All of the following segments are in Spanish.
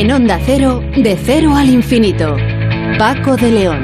En Onda Cero, de cero al infinito. Paco de León.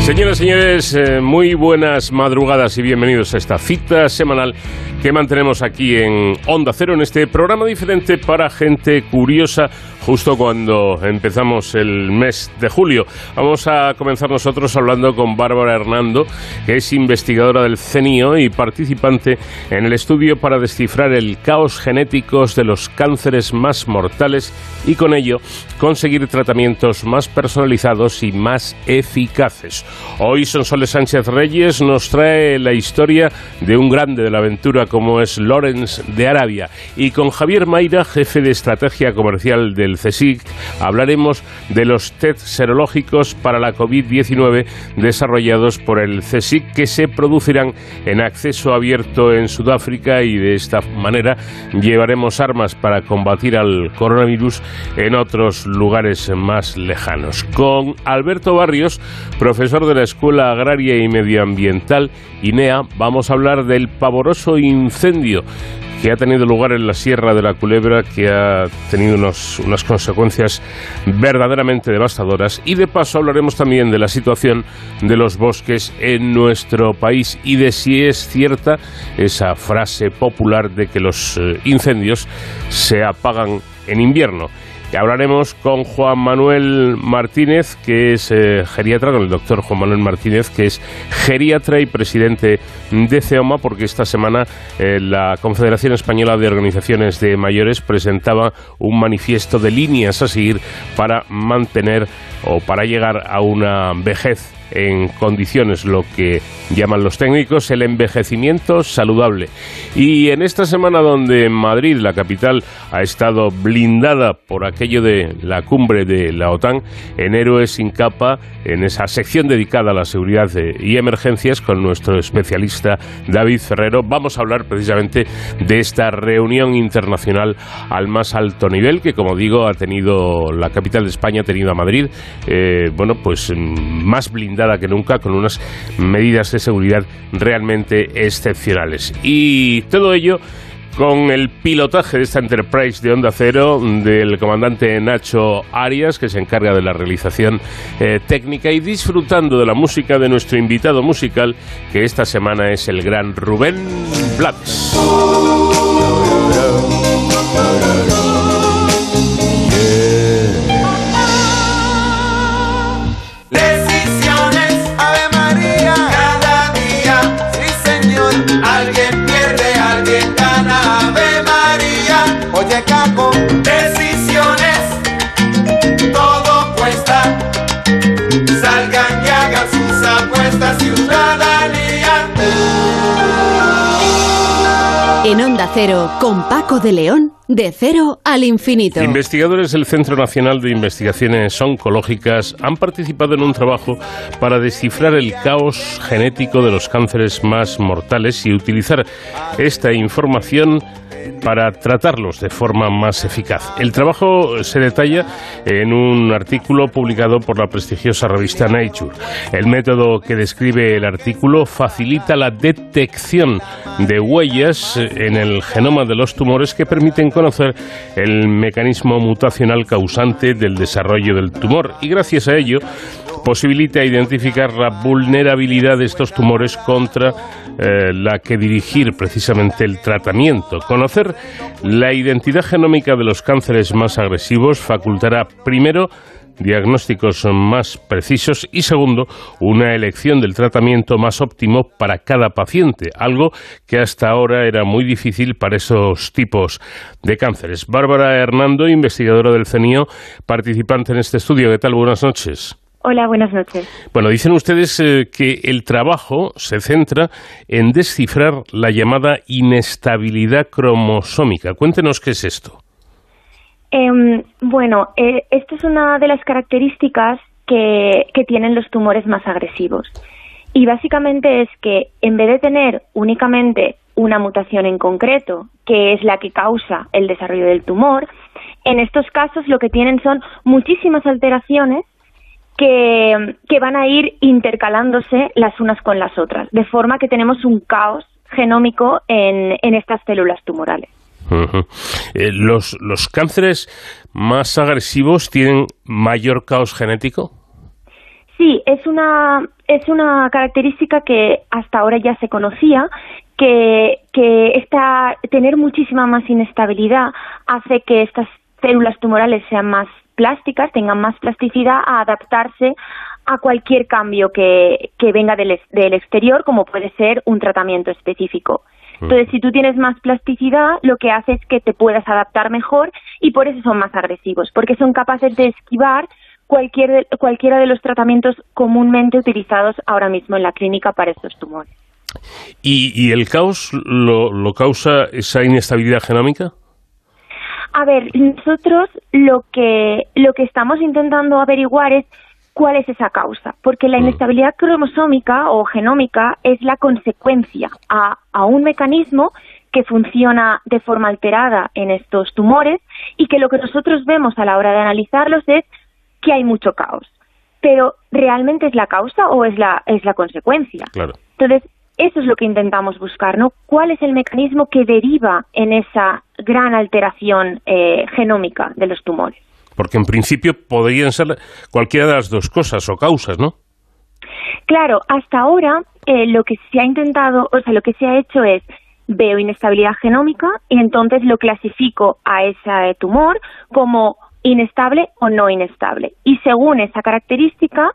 Señoras y señores, eh, muy buenas madrugadas y bienvenidos a esta cita semanal que mantenemos aquí en Onda Cero, en este programa diferente para gente curiosa, justo cuando empezamos el mes de julio. Vamos a comenzar nosotros hablando con Bárbara Hernando, que es investigadora del CENIO y participante en el estudio para descifrar el caos genéticos de los cánceres más mortales y con ello conseguir tratamientos más personalizados y más eficaces. Hoy Sonsoles Sánchez Reyes nos trae la historia de un grande de la aventura como es Lorenz de Arabia y con Javier Mayra, jefe de estrategia comercial del CSIC, hablaremos de los test serológicos para la COVID-19 desarrollados por el CSIC que se producirán en acceso abierto en Sudáfrica y de esta manera llevaremos armas para combatir al coronavirus en otros lugares más lejanos. Con Alberto Barrios, profesor de la Escuela Agraria y Medioambiental INEA, vamos a hablar del pavoroso incendio que ha tenido lugar en la Sierra de la Culebra, que ha tenido unas consecuencias verdaderamente devastadoras. Y de paso hablaremos también de la situación de los bosques en nuestro país y de si es cierta esa frase popular de que los eh, incendios se apagan en invierno hablaremos con Juan Manuel Martínez, que es eh, geriatra, con el doctor Juan Manuel Martínez, que es geriatra y presidente de CEOMA, porque esta semana eh, la Confederación Española de Organizaciones de Mayores presentaba un manifiesto de líneas a seguir para mantener o para llegar a una vejez en condiciones, lo que llaman los técnicos el envejecimiento saludable. Y en esta semana donde Madrid, la capital, ha estado blindada por aquello de la cumbre de la OTAN, en Héroes sin capa, en esa sección dedicada a la seguridad y emergencias con nuestro especialista David Ferrero, vamos a hablar precisamente de esta reunión internacional al más alto nivel que, como digo, ha tenido la capital de España, ha tenido a Madrid, eh, bueno, pues más blindada que nunca, con unas medidas de seguridad realmente excepcionales. Y todo ello con el pilotaje de esta Enterprise de Onda Cero del comandante Nacho Arias, que se encarga de la realización eh, técnica y disfrutando de la música de nuestro invitado musical, que esta semana es el gran Rubén Blades. Cero, con Paco de León, de cero al infinito. Investigadores del Centro Nacional de Investigaciones Oncológicas han participado en un trabajo para descifrar el caos genético de los cánceres más mortales y utilizar esta información para tratarlos de forma más eficaz. El trabajo se detalla en un artículo publicado por la prestigiosa revista Nature. El método que describe el artículo facilita la detección de huellas en el genoma de los tumores que permiten conocer el mecanismo mutacional causante del desarrollo del tumor y gracias a ello posibilita identificar la vulnerabilidad de estos tumores contra eh, la que dirigir precisamente el tratamiento. Conocer la identidad genómica de los cánceres más agresivos facultará primero diagnósticos más precisos y segundo, una elección del tratamiento más óptimo para cada paciente, algo que hasta ahora era muy difícil para esos tipos de cánceres. Bárbara Hernando, investigadora del CENIO, participante en este estudio. ¿Qué tal? Buenas noches. Hola, buenas noches. Bueno, dicen ustedes eh, que el trabajo se centra en descifrar la llamada inestabilidad cromosómica. Cuéntenos qué es esto. Em, bueno, eh, esto es una de las características que, que tienen los tumores más agresivos. Y básicamente es que en vez de tener únicamente una mutación en concreto, que es la que causa el desarrollo del tumor, en estos casos lo que tienen son muchísimas alteraciones que, van a ir intercalándose las unas con las otras, de forma que tenemos un caos genómico en, en estas células tumorales. Eh, ¿los, ¿Los cánceres más agresivos tienen mayor caos genético? Sí, es una, es una característica que hasta ahora ya se conocía, que, que esta, tener muchísima más inestabilidad hace que estas células tumorales sean más plásticas, tengan más plasticidad a adaptarse a cualquier cambio que, que venga del, del exterior, como puede ser un tratamiento específico. Entonces, si tú tienes más plasticidad, lo que hace es que te puedas adaptar mejor y por eso son más agresivos, porque son capaces de esquivar cualquier, cualquiera de los tratamientos comúnmente utilizados ahora mismo en la clínica para estos tumores. ¿Y, y el caos lo, lo causa esa inestabilidad genómica? A ver, nosotros lo que, lo que estamos intentando averiguar es cuál es esa causa, porque la inestabilidad cromosómica o genómica es la consecuencia a, a un mecanismo que funciona de forma alterada en estos tumores y que lo que nosotros vemos a la hora de analizarlos es que hay mucho caos. Pero ¿realmente es la causa o es la, es la consecuencia? Claro. Entonces, eso es lo que intentamos buscar, ¿no? ¿Cuál es el mecanismo que deriva en esa gran alteración eh, genómica de los tumores? Porque en principio podrían ser cualquiera de las dos cosas o causas, ¿no? Claro, hasta ahora eh, lo que se ha intentado, o sea, lo que se ha hecho es veo inestabilidad genómica y entonces lo clasifico a ese tumor como inestable o no inestable. Y según esa característica,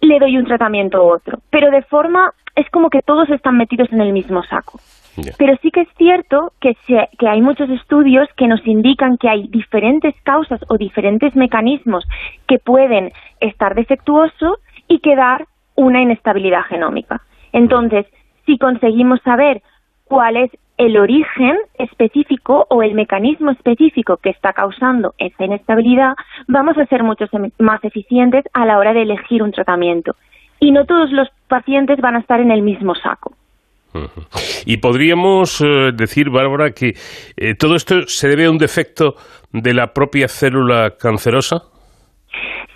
le doy un tratamiento u otro. Pero de forma, es como que todos están metidos en el mismo saco. Pero sí que es cierto que, que hay muchos estudios que nos indican que hay diferentes causas o diferentes mecanismos que pueden estar defectuosos y que dar una inestabilidad genómica. Entonces, si conseguimos saber cuál es el origen específico o el mecanismo específico que está causando esa inestabilidad, vamos a ser mucho más eficientes a la hora de elegir un tratamiento. Y no todos los pacientes van a estar en el mismo saco. Y podríamos eh, decir, Bárbara, que eh, todo esto se debe a un defecto de la propia célula cancerosa.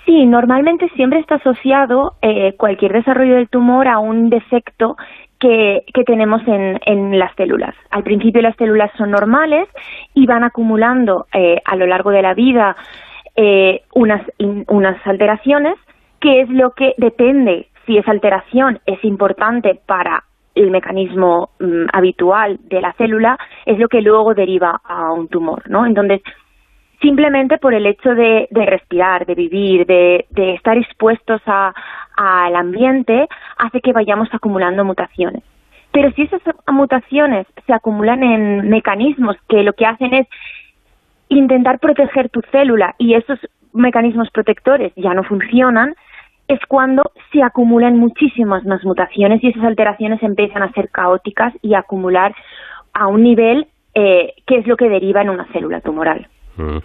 Sí, normalmente siempre está asociado eh, cualquier desarrollo del tumor a un defecto que, tenemos en, las células. Al principio las células son normales y van acumulando a lo largo de la vida unas, unas alteraciones, que es lo que depende si esa alteración es importante para el mecanismo mm, habitual de la célula es lo que luego deriva a un tumor, ¿no? Entonces, simplemente por el hecho de, respirar, de vivir, de, estar expuestos al ambiente, hace que vayamos acumulando mutaciones. Pero si esas mutaciones se acumulan en mecanismos que lo que hacen es intentar proteger tu célula y esos mecanismos protectores ya no funcionan, es cuando se acumulan muchísimas más mutaciones y esas alteraciones empiezan a ser caóticas y a acumular a un nivel eh, que es lo que deriva en una célula tumoral. Mm.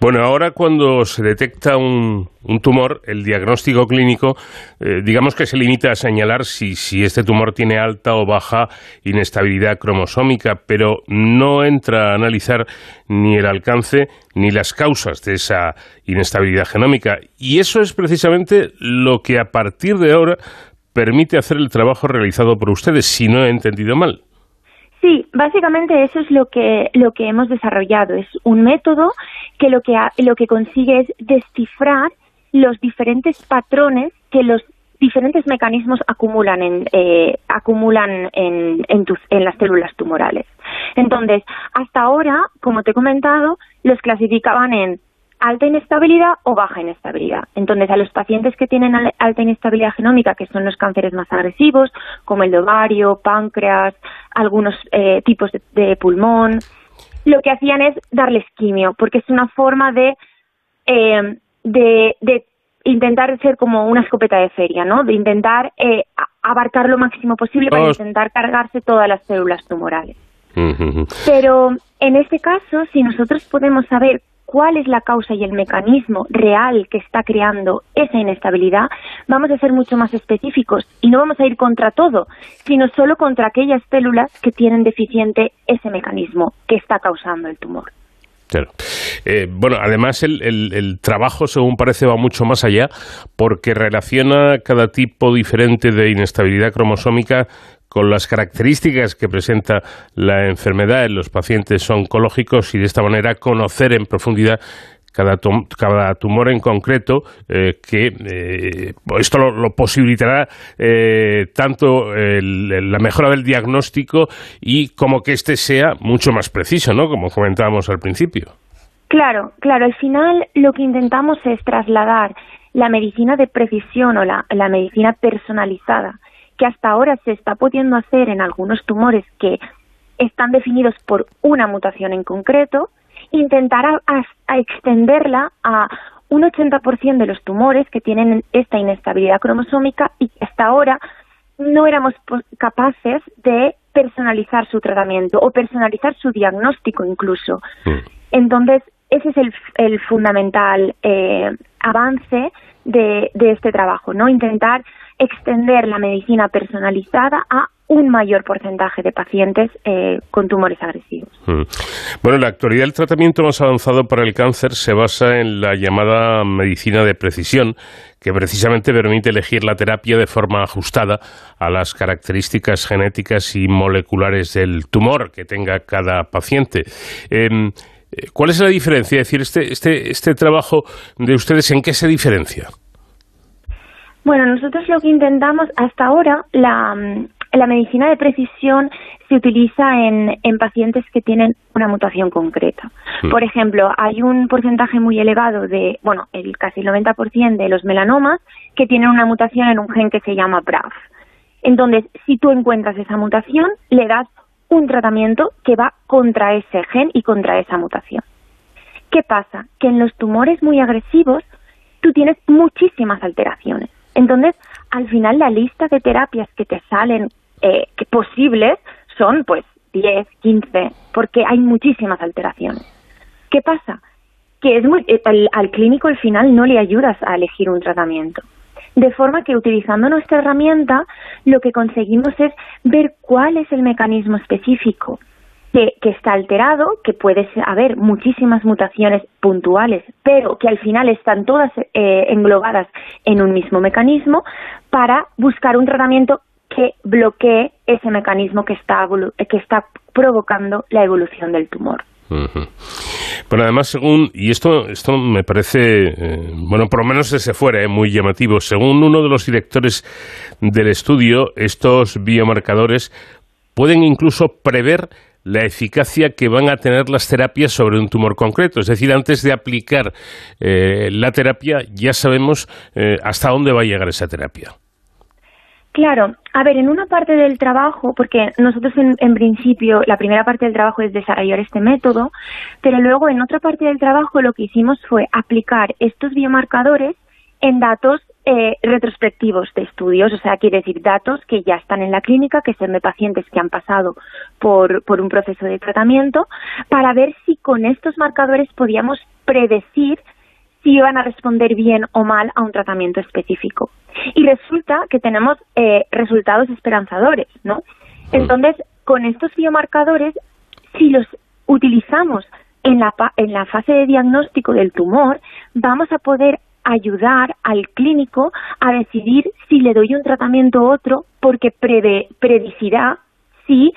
Bueno, ahora cuando se detecta un, tumor, el diagnóstico clínico, eh, digamos que se limita a señalar si, si, este tumor tiene alta o baja inestabilidad cromosómica, pero no entra a analizar ni el alcance ni las causas de esa inestabilidad genómica. Y eso es precisamente lo que a partir de ahora permite hacer el trabajo realizado por ustedes, si no he entendido mal. Sí, básicamente eso es lo que, lo que hemos desarrollado. Es un método que lo que, lo que consigue es descifrar los diferentes patrones que los diferentes mecanismos acumulan en, eh, acumulan en, en, en las células tumorales. Entonces, hasta ahora, como te he comentado, los clasificaban en alta inestabilidad o baja inestabilidad. Entonces, a los pacientes que tienen alta inestabilidad genómica, que son los cánceres más agresivos, como el de ovario, páncreas, algunos eh, tipos de, pulmón, lo que hacían es darles quimio, porque es una forma de, eh, de, intentar ser como una escopeta de feria, ¿no? De intentar eh, abarcar lo máximo posible para intentar cargarse todas las células tumorales. Pero en este caso, si nosotros podemos saber cuál es la causa y el mecanismo real que está creando esa inestabilidad, vamos a ser mucho más específicos y no vamos a ir contra todo, sino solo contra aquellas células que tienen deficiente ese mecanismo que está causando el tumor. Claro. Eh, bueno, además el, el, trabajo, según parece, va mucho más allá porque relaciona cada tipo diferente de inestabilidad cromosómica con las características que presenta la enfermedad en los pacientes oncológicos y de esta manera conocer en profundidad cada, tumor en concreto, eh, que eh, esto lo, posibilitará eh, tanto la mejora del diagnóstico y como que éste sea mucho más preciso, ¿no? Como comentábamos al principio. Claro, claro. Al final lo que intentamos es trasladar la medicina de precisión o la, la medicina personalizada que hasta ahora se está pudiendo hacer en algunos tumores que están definidos por una mutación en concreto intentar a, extenderla a un 80% de los tumores que tienen esta inestabilidad cromosómica y que hasta ahora no éramos capaces de personalizar su tratamiento o personalizar su diagnóstico incluso. Mm. Entonces, ese es el, fundamental eh, avance de, de, este trabajo, ¿no? Intentar extender la medicina personalizada a un mayor porcentaje de pacientes eh, con tumores agresivos. Mm. Bueno, en la actualidad el tratamiento más avanzado para el cáncer se basa en la llamada medicina de precisión, que precisamente permite elegir la terapia de forma ajustada a las características genéticas y moleculares del tumor que tenga cada paciente. Em, ¿Cuál es la diferencia? Es decir, este, este, este trabajo de ustedes, ¿en qué se diferencia? Bueno, nosotros lo que intentamos hasta ahora, la, la medicina de precisión se utiliza en, en pacientes que tienen una mutación concreta. Hmm. Por ejemplo, hay un porcentaje muy elevado de, bueno, el casi el 90% de los melanomas que tienen una mutación en un gen que se llama BRAF. Entonces, si tú encuentras esa mutación, le das un tratamiento que va contra ese gen y contra esa mutación. ¿Qué pasa? Que en los tumores muy agresivos tú tienes muchísimas alteraciones. Entonces, al final la lista de terapias que te salen eh, posibles son pues 10, 15, porque hay muchísimas alteraciones. ¿Qué pasa? Que es muy, eh, al, clínico al final no le ayudas a elegir un tratamiento. De forma que utilizando nuestra herramienta lo que conseguimos es ver cuál es el mecanismo específico que, está alterado, que puede haber muchísimas mutaciones puntuales, pero que al final están todas eh, englobadas en un mismo mecanismo, para buscar un tratamiento que bloquee ese mecanismo que está, que está provocando la evolución del tumor. Bueno, además, según, y esto, esto me parece, eh, bueno, por lo menos ese fuera, eh, muy llamativo, según uno de los directores del estudio, estos biomarcadores pueden incluso prever la eficacia que van a tener las terapias sobre un tumor concreto. Es decir, antes de aplicar eh, la terapia, ya sabemos hasta dónde va a llegar esa terapia. Claro, a ver, en una parte del trabajo, porque nosotros en, principio la primera parte del trabajo es desarrollar este método, pero luego en otra parte del trabajo lo que hicimos fue aplicar estos biomarcadores en datos eh, retrospectivos de estudios, o sea, quiere decir datos que ya están en la clínica, que son de pacientes que han pasado por, por un proceso de tratamiento, para ver si con estos marcadores podíamos predecir si iban a responder bien o mal a un tratamiento específico. Y resulta que tenemos eh, resultados esperanzadores, ¿no? Entonces, con estos biomarcadores, si los utilizamos en la, en la fase de diagnóstico del tumor, vamos a poder ayudar al clínico a decidir si le doy un tratamiento u otro porque prede, predicirá si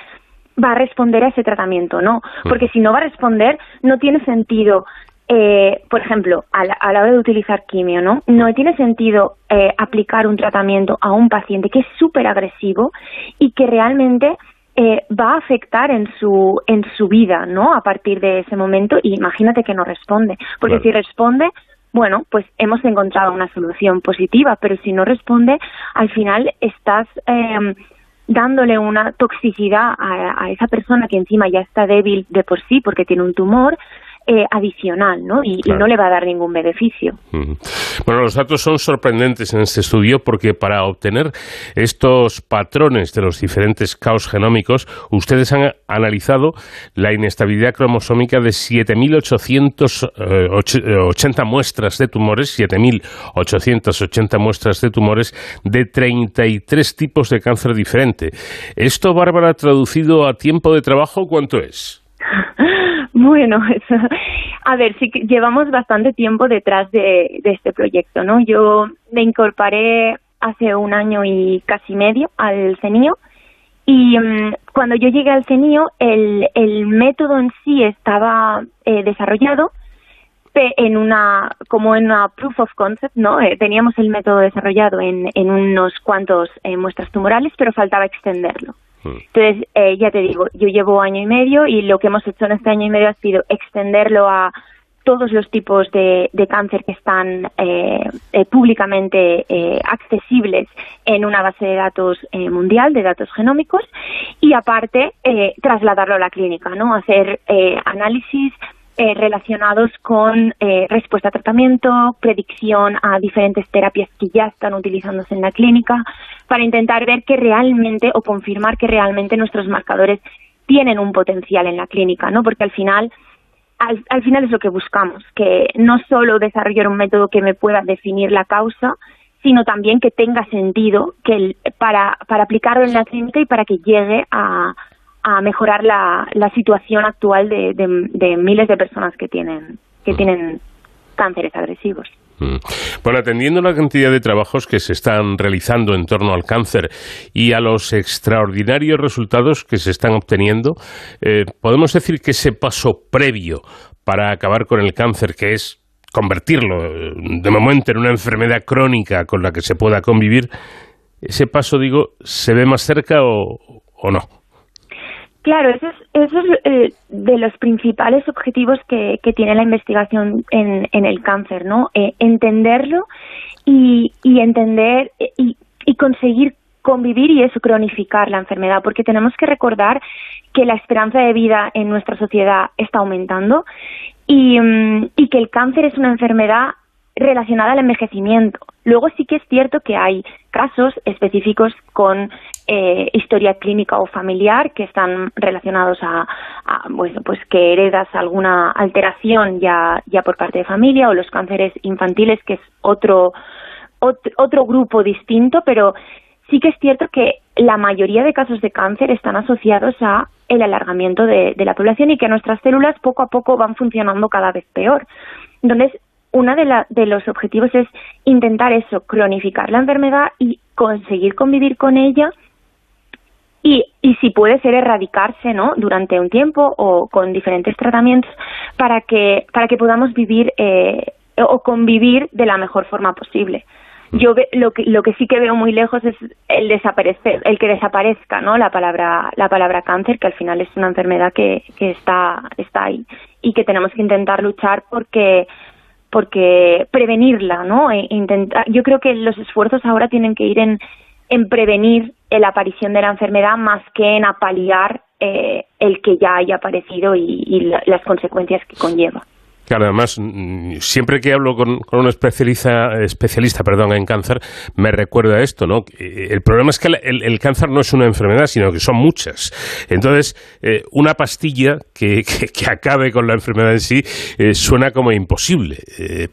va a responder a ese tratamiento o no. Porque si no va a responder, no tiene sentido eh, por ejemplo, a la, hora de utilizar quimio, ¿no? No tiene sentido eh, aplicar un tratamiento a un paciente que es súper agresivo y que realmente eh, va a afectar en su, en su vida, ¿no? A partir de ese momento, y imagínate que no responde, porque si responde, bueno, pues hemos encontrado una solución positiva, pero si no responde, al final estás em, dándole una toxicidad a, a, esa persona que encima ya está débil de por sí porque tiene un tumor, eh, adicional, ¿no? Y, no le va a dar ningún beneficio. Bueno, los datos son sorprendentes en este estudio porque para obtener estos patrones de los diferentes caos genómicos, ustedes han analizado la inestabilidad cromosómica de 7.880 muestras de tumores, 7.880 muestras de tumores de 33 tipos de cáncer diferente. ¿Esto, Bárbara, traducido a tiempo de trabajo, cuánto es? Bueno, A ver, sí que llevamos bastante tiempo detrás de, este proyecto, ¿no? Yo me incorporé hace un año y casi medio al CENIO y mm, cuando yo llegué al CENIO el, el método en sí estaba eh, desarrollado en una como en una proof of concept, ¿no? Eh, teníamos el método desarrollado en, en unos cuantos eh, muestras tumorales, pero faltaba extenderlo. Hmm. Entonces, eh, ya te digo, yo llevo año y medio y lo que hemos hecho en este año y medio ha sido extenderlo a todos los tipos de, de cáncer que están eh, eh, públicamente accesibles en una base de datos mundial de datos genómicos y aparte trasladarlo a la clínica, ¿no? Hacer análisis relacionados con respuesta a tratamiento, predicción a diferentes terapias que ya están utilizándose en la clínica, para intentar ver que realmente o confirmar que realmente nuestros marcadores tienen un potencial en la clínica, ¿no? Porque al final al, al, final es lo que buscamos, que no solo desarrollar un método que me pueda definir la causa, sino también que tenga sentido que para, para aplicarlo en la clínica y para que llegue a, a mejorar la, la situación actual de, de, de miles de personas que tienen, que tienen cánceres agresivos. Mm. Bueno, atendiendo la cantidad de trabajos que se están realizando en torno al cáncer y a los extraordinarios resultados que se están obteniendo, eh, podemos decir que ese paso previo para acabar con el cáncer, que es convertirlo eh, de momento en una enfermedad crónica con la que se pueda convivir, ese paso, digo, ¿se ve más cerca o no? Claro, eso es, eso es eh, de los principales objetivos que, tiene la investigación en, en el cáncer, ¿no? Eh, entenderlo y, y entender eh, y, y conseguir convivir y eso cronificar la enfermedad, porque tenemos que recordar que la esperanza de vida en nuestra sociedad está aumentando y, mm, y que el cáncer es una enfermedad relacionada al envejecimiento. Luego sí que es cierto que hay casos específicos con eh, historia clínica o familiar que están relacionados a, bueno, pues que heredas alguna alteración ya, ya por parte de familia o los cánceres infantiles, que es otro, otro, grupo distinto, pero sí que es cierto que la mayoría de casos de cáncer están asociados a el alargamiento de, de la población y que nuestras células poco a poco van funcionando cada vez peor. Entonces, uno de, de los objetivos es intentar eso, cronificar la enfermedad y conseguir convivir con ella y, y si puede ser erradicarse no durante un tiempo o con diferentes tratamientos para que para que podamos vivir eh, o convivir de la mejor forma posible. Yo lo que lo que sí que veo muy lejos es el desaparecer el que desaparezca no la palabra la palabra cáncer que al final es una enfermedad que, que está está ahí y que tenemos que intentar luchar porque porque prevenirla, ¿no? E intentar, yo creo que los esfuerzos ahora tienen que ir en, en prevenir la aparición de la enfermedad más que en apaliar eh, el que ya haya aparecido y, y las consecuencias que conlleva. Claro, además, mm, siempre que hablo con, con un especialista, especialista perdón, en cáncer, me recuerda esto, ¿no? Eh, el problema es que el, cáncer no es una enfermedad, sino que son muchas. Entonces, eh, una pastilla que, que, acabe con la enfermedad en sí eh, suena como imposible.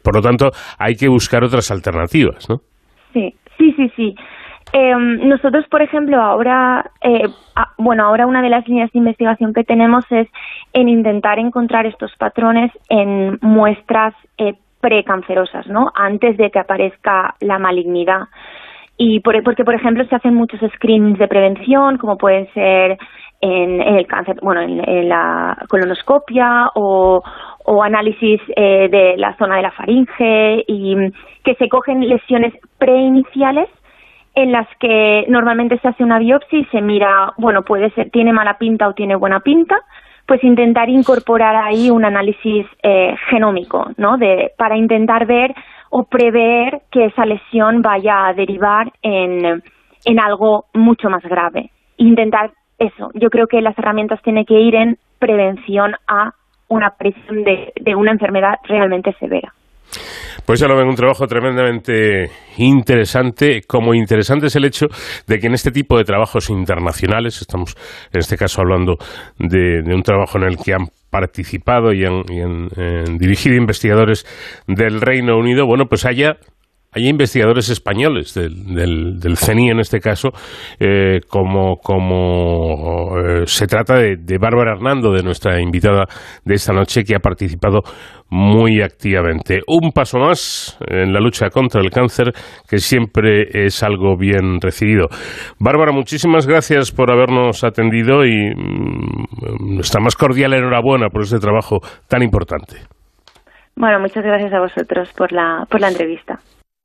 por lo tanto, hay que buscar otras alternativas, ¿no? Sí, sí, sí, sí. Em, nosotros, por ejemplo, ahora, eh, bueno, ahora una de las líneas de investigación que tenemos es en intentar encontrar estos patrones en muestras eh, precancerosas, ¿no? Antes de que aparezca la malignidad. Y por, porque, por ejemplo, se hacen muchos screenings de prevención, como pueden ser en, el cáncer, bueno, en, la colonoscopia o, o análisis eh, de la zona de la faringe y que se cogen lesiones preiniciales en las que normalmente se hace una biopsia y se mira, bueno, puede ser, tiene mala pinta o tiene buena pinta, pues intentar incorporar ahí un análisis eh, genómico, ¿no? De, para intentar ver o prever que esa lesión vaya a derivar en, en algo mucho más grave. Intentar eso. Yo creo que las herramientas tienen que ir en prevención a una presión de, de una enfermedad realmente severa. Pues ya lo ven, un trabajo tremendamente interesante. Como interesante es el hecho de que en este tipo de trabajos internacionales, estamos en este caso hablando de, un trabajo en el que han participado y han, dirigido investigadores del Reino Unido, bueno, pues haya hay investigadores españoles del, del, CENI en este caso, eh, como, como eh, se trata de, de Bárbara Hernando, de nuestra invitada de esta noche, que ha participado muy activamente. Un paso más en la lucha contra el cáncer, que siempre es algo bien recibido. Bárbara, muchísimas gracias por habernos atendido y mm, nuestra más cordial enhorabuena por este trabajo tan importante. Bueno, muchas gracias a vosotros por la, por la entrevista.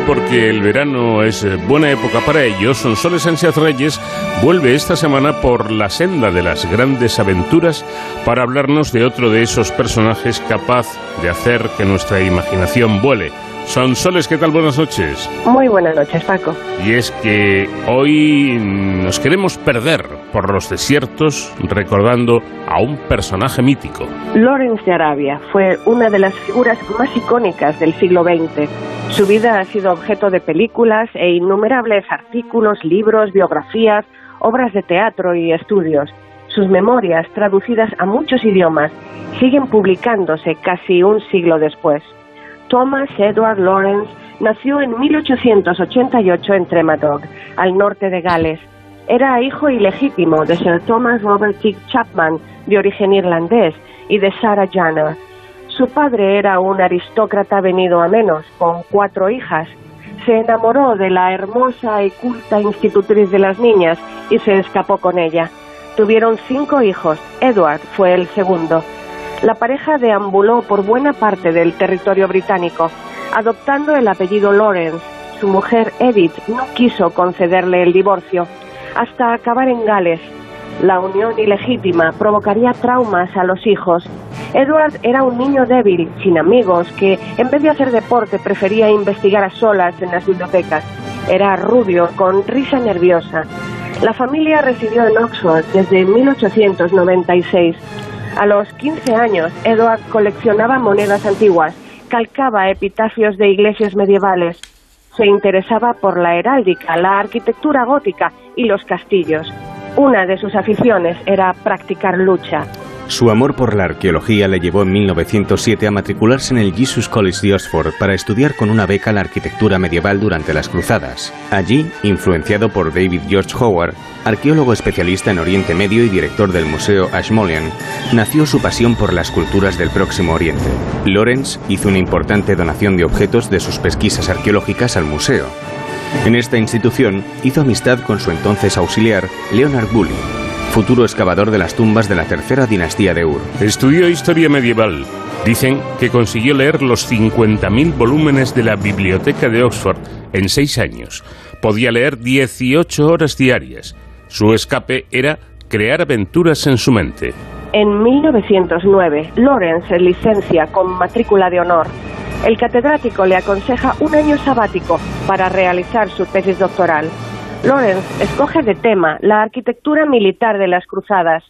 Porque el verano es eh, buena época para ellos, Sonsoles Sánchez Reyes vuelve esta semana por la senda de las grandes aventuras para hablarnos de otro de esos personajes capaz de hacer que nuestra imaginación vuele. Sonsoles, ¿qué tal? Buenas noches. Muy buenas noches, Paco. Y es que hoy nos queremos perder por los desiertos recordando a un personaje mítico. Lawrence de Arabia fue una de las figuras más icónicas del siglo XX. Su vida ha sido objeto de películas e innumerables artículos, libros, biografías, obras de teatro y estudios. Sus memorias, traducidas a muchos idiomas, siguen publicándose casi un siglo después. Thomas Edward Lawrence nació en 1888 en Tremadoc, al norte de Gales. Era hijo ilegítimo de Sir Thomas Robert T. Chapman, de origen irlandés, y de Sarah Jana. Su padre era un aristócrata venido a menos, con cuatro hijas. Se enamoró de la hermosa y culta institutriz de las niñas y se escapó con ella. Tuvieron cinco hijos. Edward fue el segundo. La pareja deambuló por buena parte del territorio británico, adoptando el apellido Lawrence. Su mujer Edith no quiso concederle el divorcio, hasta acabar en Gales. La unión ilegítima provocaría traumas a los hijos. Edward era un niño débil, sin amigos, que en vez de hacer deporte prefería investigar a solas en las bibliotecas. Era rubio, con risa nerviosa. La familia residió en Oxford desde 1896 a los 15 años, Edward coleccionaba monedas antiguas, calcaba epitafios de iglesias medievales, se interesaba por la heráldica, la arquitectura gótica y los castillos. Una de sus aficiones era practicar lucha. Su amor por la arqueología le llevó en 1907 a matricularse en el Jesus College de Oxford para estudiar con una beca la arquitectura medieval durante las cruzadas. Allí, influenciado por David George Howard, arqueólogo especialista en Oriente Medio y director del Museo Ashmolean, nació su pasión por las culturas del Próximo Oriente. Lawrence hizo una importante donación de objetos de sus pesquisas arqueológicas al museo. En esta institución hizo amistad con su entonces auxiliar, Leonard Bully, futuro excavador de las tumbas de la tercera dinastía de Ur. Estudió historia medieval. Dicen que consiguió leer los 50.000 volúmenes de la Biblioteca de Oxford en seis años. Podía leer 18 horas diarias. Su escape era crear aventuras en su mente. En 1909, Lawrence se licencia con matrícula de honor. El catedrático le aconseja un año sabático para realizar su tesis doctoral. Lawrence escoge de tema la arquitectura militar de las cruzadas.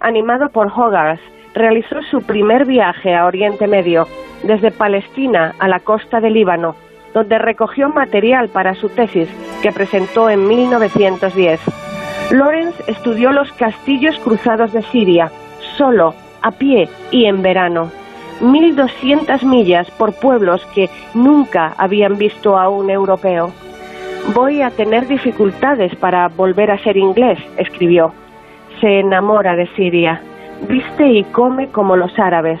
Animado por Hogarth, realizó su primer viaje a Oriente Medio, desde Palestina a la costa del Líbano, donde recogió material para su tesis, que presentó en 1910. Lawrence estudió los castillos cruzados de Siria, solo, a pie y en verano. 1.200 millas por pueblos que nunca habían visto a un europeo. Voy a tener dificultades para volver a ser inglés, escribió. Se enamora de Siria, viste y come como los árabes.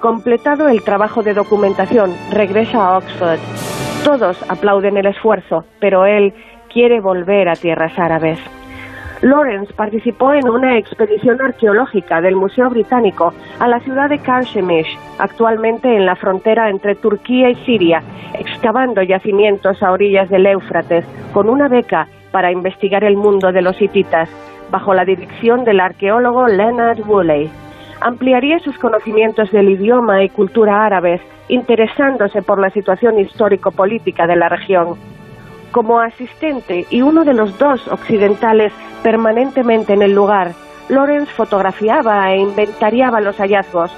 Completado el trabajo de documentación, regresa a Oxford. Todos aplauden el esfuerzo, pero él quiere volver a tierras árabes. Lawrence participó en una expedición arqueológica del Museo Británico a la ciudad de Karshemish, actualmente en la frontera entre Turquía y Siria, excavando yacimientos a orillas del Éufrates, con una beca para investigar el mundo de los hititas, bajo la dirección del arqueólogo Leonard Woolley. Ampliaría sus conocimientos del idioma y cultura árabes, interesándose por la situación histórico-política de la región Como asistente y uno de los dos occidentales permanentemente en el lugar, Lawrence fotografiaba e inventariaba los hallazgos.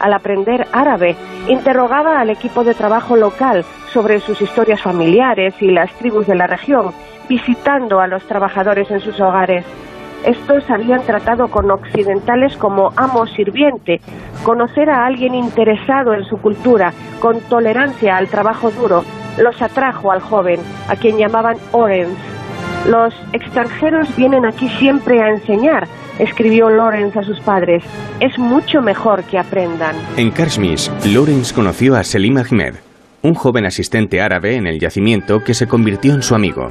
Al aprender árabe, interrogaba al equipo de trabajo local sobre sus historias familiares y las tribus de la región, visitando a los trabajadores en sus hogares. Estos habían tratado con occidentales como amo sirviente. Conocer a alguien interesado en su cultura, con tolerancia al trabajo duro, los atrajo al joven, a quien llamaban Orange. Los extranjeros vienen aquí siempre a enseñar, escribió Lawrence a sus padres. Es mucho mejor que aprendan. En Kashmir, Lawrence conoció a Selim Ahmed, un joven asistente árabe en el yacimiento que se convirtió en su amigo.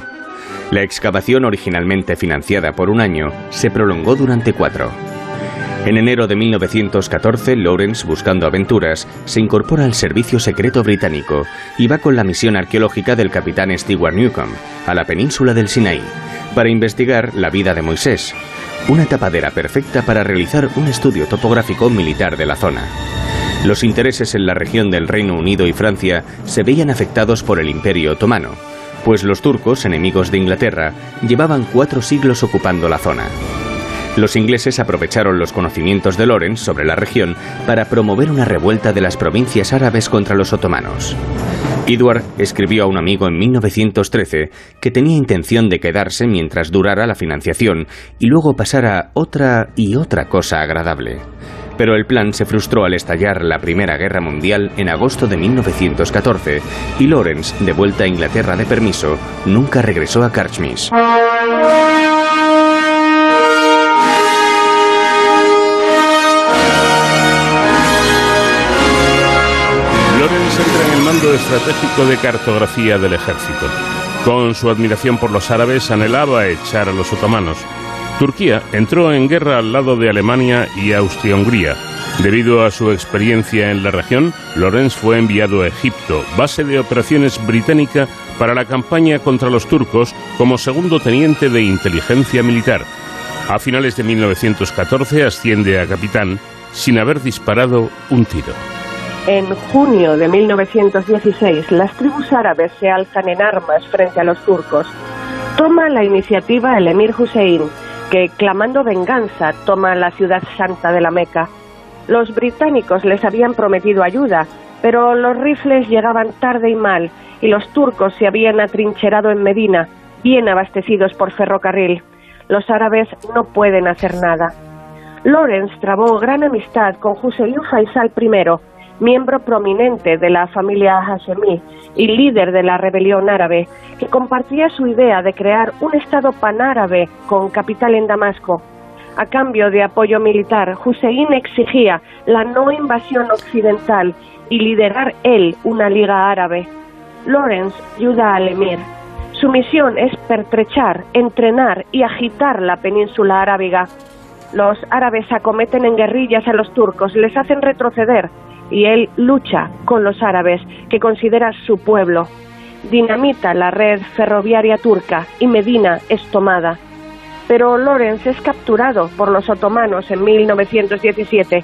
La excavación, originalmente financiada por un año, se prolongó durante cuatro. En enero de 1914, Lawrence, buscando aventuras, se incorpora al servicio secreto británico y va con la misión arqueológica del capitán Stewart Newcomb a la península del Sinaí para investigar la vida de Moisés, una tapadera perfecta para realizar un estudio topográfico militar de la zona. Los intereses en la región del Reino Unido y Francia se veían afectados por el Imperio Otomano, pues los turcos, enemigos de Inglaterra, llevaban cuatro siglos ocupando la zona. Los ingleses aprovecharon los conocimientos de Lorenz sobre la región para promover una revuelta de las provincias árabes contra los otomanos. Edward escribió a un amigo en 1913 que tenía intención de quedarse mientras durara la financiación y luego pasar a otra y otra cosa agradable. Pero el plan se frustró al estallar la Primera Guerra Mundial en agosto de 1914 y Lawrence, de vuelta a Inglaterra de permiso, nunca regresó a Carchmis. Estratégico de cartografía del ejército. Con su admiración por los árabes anhelaba echar a los otomanos Turquía entró en guerra al lado de Alemania y Austria-Hungría. Debido a su experiencia en la región, Lorenz fue enviado a Egipto, base de operaciones británica para la campaña contra los turcos como segundo teniente de inteligencia militar. A finales de 1914 asciende a capitán sin haber disparado un tiro. En junio de 1916, las tribus árabes se alzan en armas frente a los turcos. Toma la iniciativa el emir Hussein, que, clamando venganza, toma la ciudad santa de la Meca. Los británicos les habían prometido ayuda, pero los rifles llegaban tarde y mal, y los turcos se habían atrincherado en Medina, bien abastecidos por ferrocarril. Los árabes no pueden hacer nada. Lawrence trabó gran amistad con Hussein Faisal I, miembro prominente de la familia Hashemí y líder de la rebelión árabe, que compartía su idea de crear un Estado panárabe con capital en Damasco. A cambio de apoyo militar, Hussein exigía la no invasión occidental y liderar él una liga árabe. Lawrence ayuda al emir. Su misión es pertrechar, entrenar y agitar la península arábiga. Los árabes acometen en guerrillas a los turcos, les hacen retroceder y él lucha con los árabes que considera su pueblo. Dinamita la red ferroviaria turca y Medina es tomada. Pero Lorenz es capturado por los otomanos en 1917.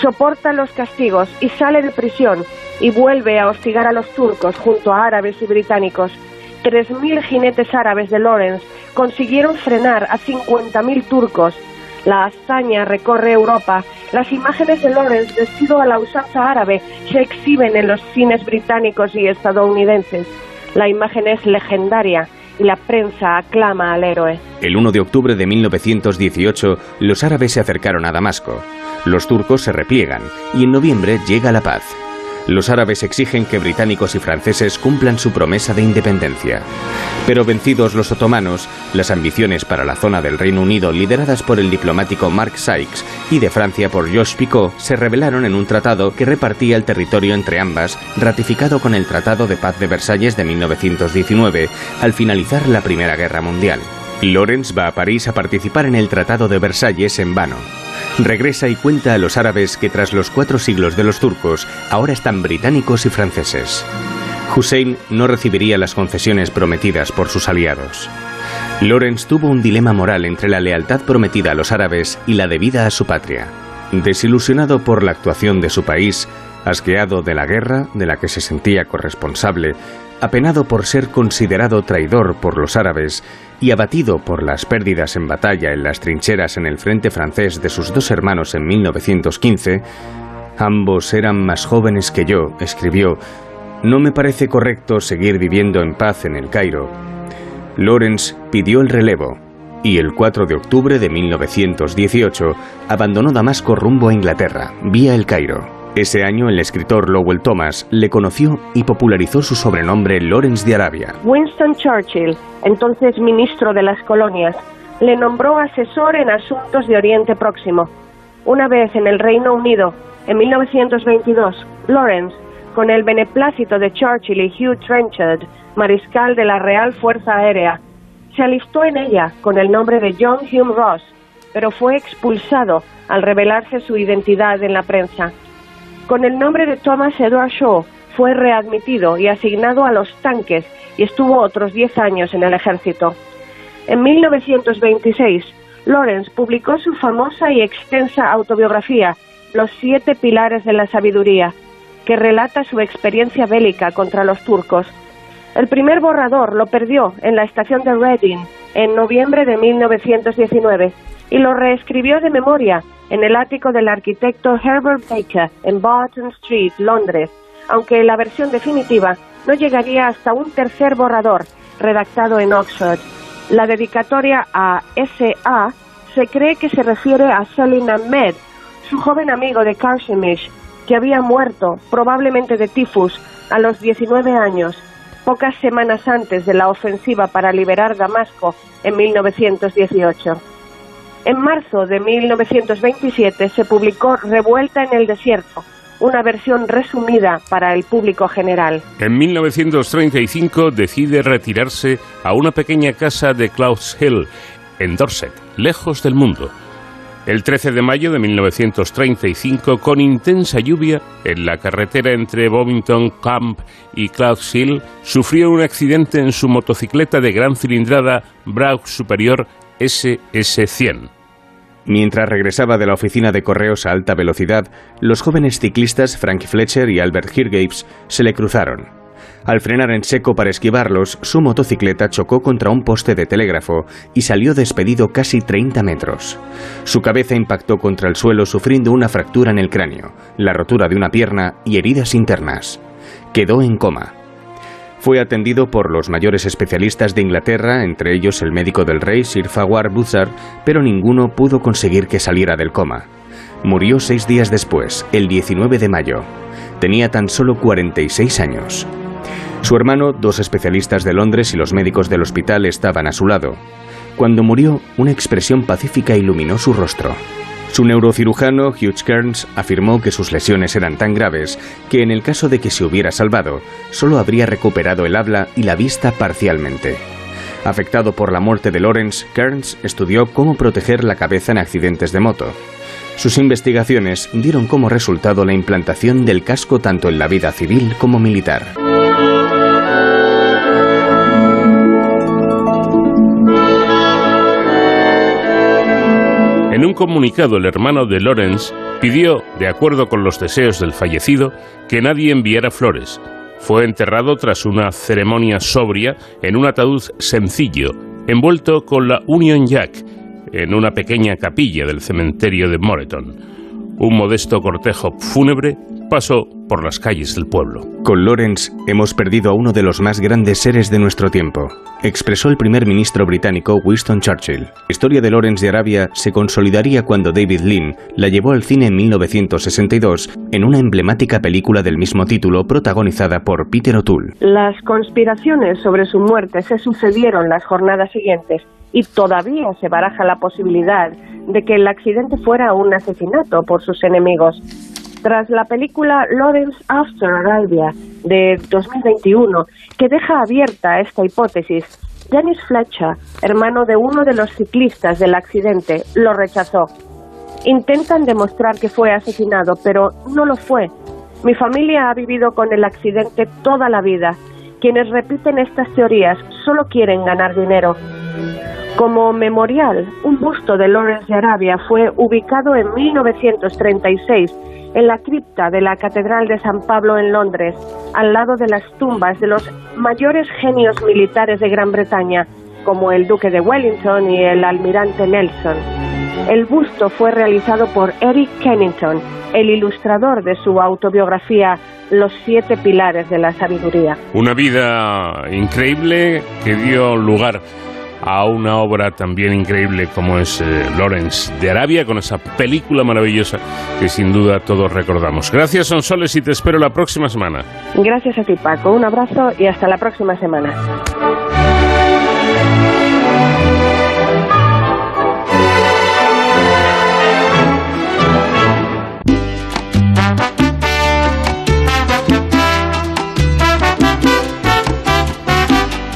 Soporta los castigos y sale de prisión y vuelve a hostigar a los turcos junto a árabes y británicos. 3.000 jinetes árabes de Lorenz consiguieron frenar a 50.000 turcos la hazaña recorre Europa. Las imágenes de Lawrence vestido a la usanza árabe se exhiben en los cines británicos y estadounidenses. La imagen es legendaria y la prensa aclama al héroe. El 1 de octubre de 1918, los árabes se acercaron a Damasco. Los turcos se repliegan y en noviembre llega la paz. Los árabes exigen que británicos y franceses cumplan su promesa de independencia. Pero vencidos los otomanos, las ambiciones para la zona del Reino Unido lideradas por el diplomático Mark Sykes y de Francia por Georges Picot se revelaron en un tratado que repartía el territorio entre ambas, ratificado con el Tratado de Paz de Versalles de 1919, al finalizar la Primera Guerra Mundial. Lawrence va a París a participar en el Tratado de Versalles en vano. Regresa y cuenta a los árabes que tras los cuatro siglos de los turcos, ahora están británicos y franceses. Hussein no recibiría las concesiones prometidas por sus aliados. Lawrence tuvo un dilema moral entre la lealtad prometida a los árabes y la debida a su patria. Desilusionado por la actuación de su país, asqueado de la guerra de la que se sentía corresponsable, apenado por ser considerado traidor por los árabes y abatido por las pérdidas en batalla en las trincheras en el frente francés de sus dos hermanos en 1915, ambos eran más jóvenes que yo, escribió, no me parece correcto seguir viviendo en paz en el Cairo. Lawrence pidió el relevo y el 4 de octubre de 1918 abandonó Damasco rumbo a Inglaterra, vía el Cairo. Ese año el escritor Lowell Thomas le conoció y popularizó su sobrenombre Lawrence de Arabia. Winston Churchill, entonces ministro de las colonias, le nombró asesor en asuntos de Oriente Próximo. Una vez en el Reino Unido, en 1922, Lawrence, con el beneplácito de Churchill y Hugh Trenchard, mariscal de la Real Fuerza Aérea, se alistó en ella con el nombre de John Hume Ross, pero fue expulsado al revelarse su identidad en la prensa. Con el nombre de Thomas Edward Shaw fue readmitido y asignado a los tanques y estuvo otros 10 años en el ejército. En 1926, Lawrence publicó su famosa y extensa autobiografía, Los siete pilares de la sabiduría, que relata su experiencia bélica contra los turcos. El primer borrador lo perdió en la estación de Reading en noviembre de 1919 y lo reescribió de memoria en el ático del arquitecto Herbert Baker en Barton Street, Londres, aunque la versión definitiva no llegaría hasta un tercer borrador redactado en Oxford. La dedicatoria a S.A. se cree que se refiere a Selim Ahmed, su joven amigo de Carchemish, que había muerto, probablemente de tifus, a los 19 años, pocas semanas antes de la ofensiva para liberar Damasco en 1918. En marzo de 1927 se publicó Revuelta en el Desierto, una versión resumida para el público general. En 1935 decide retirarse a una pequeña casa de Clouds Hill, en Dorset, lejos del mundo. El 13 de mayo de 1935, con intensa lluvia, en la carretera entre Bovington Camp y Clouds Hill, sufrió un accidente en su motocicleta de gran cilindrada Braux Superior SS-100. Mientras regresaba de la oficina de correos a alta velocidad, los jóvenes ciclistas Frank Fletcher y Albert Hirgapes se le cruzaron. Al frenar en seco para esquivarlos, su motocicleta chocó contra un poste de telégrafo y salió despedido casi 30 metros. Su cabeza impactó contra el suelo sufriendo una fractura en el cráneo, la rotura de una pierna y heridas internas. Quedó en coma. Fue atendido por los mayores especialistas de Inglaterra, entre ellos el médico del rey Sir Fawar Buzzard, pero ninguno pudo conseguir que saliera del coma. Murió seis días después, el 19 de mayo. Tenía tan solo 46 años. Su hermano, dos especialistas de Londres y los médicos del hospital estaban a su lado. Cuando murió, una expresión pacífica iluminó su rostro. Su neurocirujano, Hugh Kearns, afirmó que sus lesiones eran tan graves que en el caso de que se hubiera salvado, solo habría recuperado el habla y la vista parcialmente. Afectado por la muerte de Lawrence, Kearns estudió cómo proteger la cabeza en accidentes de moto. Sus investigaciones dieron como resultado la implantación del casco tanto en la vida civil como militar. En un comunicado, el hermano de Lawrence pidió, de acuerdo con los deseos del fallecido, que nadie enviara flores. Fue enterrado tras una ceremonia sobria en un ataúd sencillo, envuelto con la Union Jack, en una pequeña capilla del cementerio de Moreton. Un modesto cortejo fúnebre pasó por las calles del pueblo. Con Lawrence hemos perdido a uno de los más grandes seres de nuestro tiempo, expresó el primer ministro británico Winston Churchill. La historia de Lawrence de Arabia se consolidaría cuando David Lean la llevó al cine en 1962 en una emblemática película del mismo título protagonizada por Peter O'Toole. Las conspiraciones sobre su muerte se sucedieron las jornadas siguientes y todavía se baraja la posibilidad de que el accidente fuera un asesinato por sus enemigos. Tras la película Lawrence After Arabia de 2021, que deja abierta esta hipótesis, Dennis Fletcher, hermano de uno de los ciclistas del accidente, lo rechazó. Intentan demostrar que fue asesinado, pero no lo fue. Mi familia ha vivido con el accidente toda la vida. Quienes repiten estas teorías solo quieren ganar dinero. Como memorial, un busto de Lawrence de Arabia fue ubicado en 1936 en la cripta de la Catedral de San Pablo en Londres, al lado de las tumbas de los mayores genios militares de Gran Bretaña, como el Duque de Wellington y el Almirante Nelson. El busto fue realizado por Eric Kennington, el ilustrador de su autobiografía Los siete pilares de la sabiduría. Una vida increíble que dio lugar a una obra también increíble como es eh, Lawrence de Arabia, con esa película maravillosa que sin duda todos recordamos. Gracias, Sonsoles, y te espero la próxima semana. Gracias a ti, Paco. Un abrazo y hasta la próxima semana.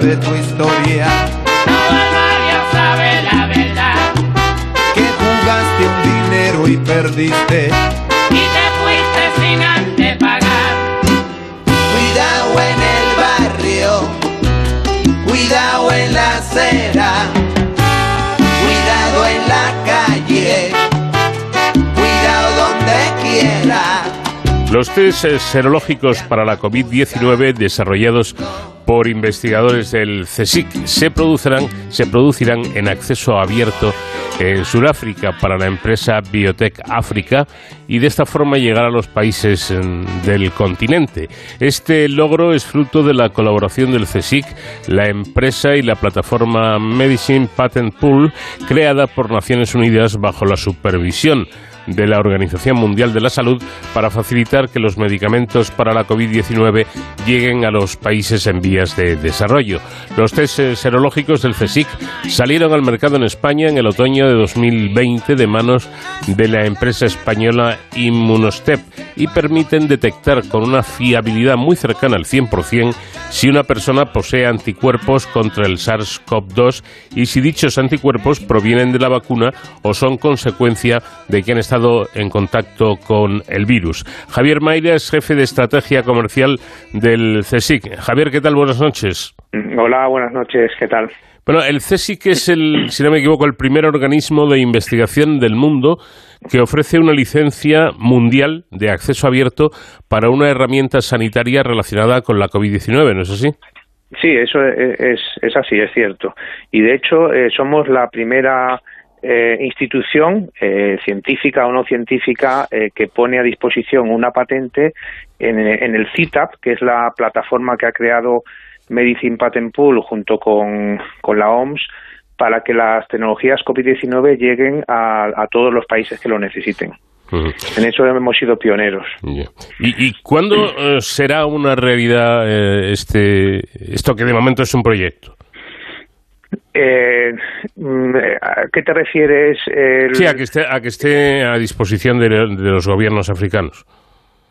sabe tu historia. Todo el barrio sabe la verdad Que jugaste un dinero y perdiste. Los test serológicos para la COVID-19 desarrollados por investigadores del CSIC se producirán, se producirán en acceso abierto en Sudáfrica para la empresa Biotech África y de esta forma llegar a los países mm, del continente. Este logro es fruto de la colaboración del CSIC, la empresa y la plataforma Medicine Patent Pool creada por Naciones Unidas bajo la supervisión de la Organización Mundial de la Salud para facilitar que los medicamentos para la COVID-19 lleguen a los países en vías de desarrollo. Los test eh, serológicos del CSIC salieron al mercado en España en el otoño de 2020 de manos de la empresa española Immunostep y permiten detectar con una fiabilidad muy cercana al 100% si una persona posee anticuerpos contra el SARS-CoV-2 y si dichos anticuerpos provienen de la vacuna o son consecuencia de que han estado en contacto con el virus. Javier Mayra es jefe de estrategia comercial del CSIC. Javier, ¿qué tal? Buenas noches. Hola, buenas noches, ¿qué tal? Bueno, el CSIC es el, si no me equivoco, el primer organismo de investigación del mundo que ofrece una licencia mundial de acceso abierto para una herramienta sanitaria relacionada con la COVID-19, ¿no es así? Sí, eso es, es, es así, es cierto. Y de hecho, eh, somos la primera eh, institución eh, científica o no científica eh, que pone a disposición una patente en, en el CITAP, que es la plataforma que ha creado Medicine Patent Pool junto con, con la OMS para que las tecnologías COVID-19 lleguen a, a todos los países que lo necesiten. En eso hemos sido pioneros. ¿Y, y cuándo eh, será una realidad eh, este esto que de momento es un proyecto? Eh, mm, ¿A qué te refieres? el- Sí, a que esté a, que esté a disposición de, de los gobiernos africanos.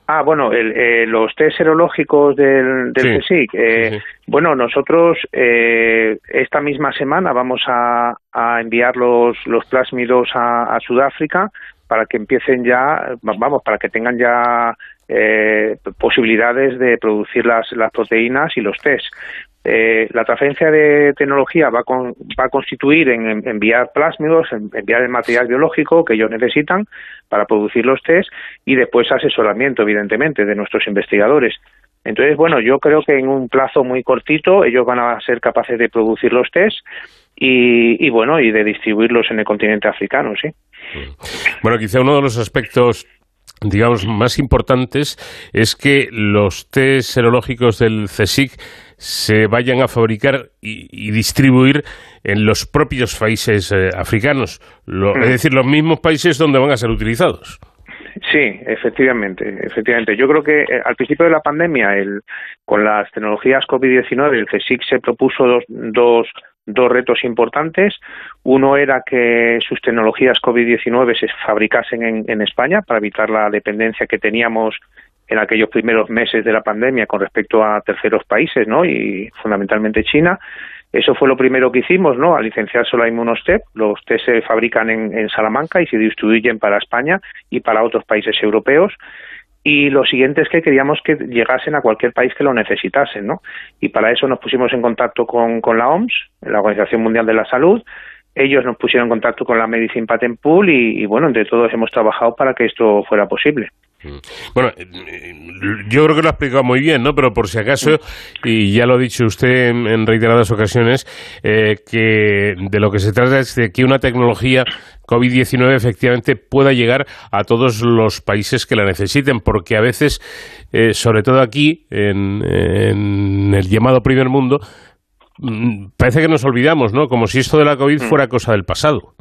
Ah, bueno, el, eh, los test serológicos del, del Sí, CSIC. eh, sí, sí. Bueno, nosotros eh, esta misma semana vamos a, a enviar los, los plásmidos a, a Sudáfrica para que empiecen ya, vamos, para que tengan ya eh, posibilidades de producir las, las proteínas y los test. Eh, la transferencia de tecnología va, con- va a constituir en, en enviar plásmidos, en enviar el material biológico que ellos necesitan para producir los test y después asesoramiento, evidentemente, de nuestros investigadores. Entonces, bueno, yo creo que en un plazo muy cortito ellos van a ser capaces de producir los test y, y bueno, y de distribuirlos en el continente africano, sí. Bueno, quizá uno de los aspectos digamos, más importantes es que los test serológicos del CSIC se vayan a fabricar y, distribuir en los propios países eh, africanos, mm. es decir, los mismos países donde van a ser utilizados. Sí, efectivamente, efectivamente. Yo creo que eh, al principio de la pandemia, el, con las tecnologías COVID-19, el CSIC se propuso dos, dos, dos retos importantes. Uno era que sus tecnologías COVID-19 se fabricasen en, en España para evitar la dependencia que teníamos en aquellos primeros meses de la pandemia con respecto a terceros países, ¿no? Y fundamentalmente China. Eso fue lo primero que hicimos, ¿no? A licenciar Solar Immunostep. Los test se fabrican en, Salamanca y se distribuyen para España y para otros países europeos. Y lo siguiente es que queríamos que llegasen a cualquier país que lo necesitase, ¿no? Y para eso nos pusimos en contacto con, la OMS, la Organización Mundial de la Salud. Ellos nos pusieron en contacto con la Medicine Patent Pool y bueno, entre todos hemos trabajado para que esto fuera posible. Mm. Bueno, eh, yo creo que lo ha explicado muy bien, ¿no? Pero por si acaso, y ya lo ha dicho usted en, reiteradas ocasiones, eh, que de lo que se trata es de que una tecnología COVID-19 efectivamente pueda llegar a todos los países que la necesiten, porque a veces, eh, sobre todo aquí, en, el llamado primer mundo, mm, parece que nos olvidamos, ¿no? Como si esto de la COVID mm. fuera cosa del pasado.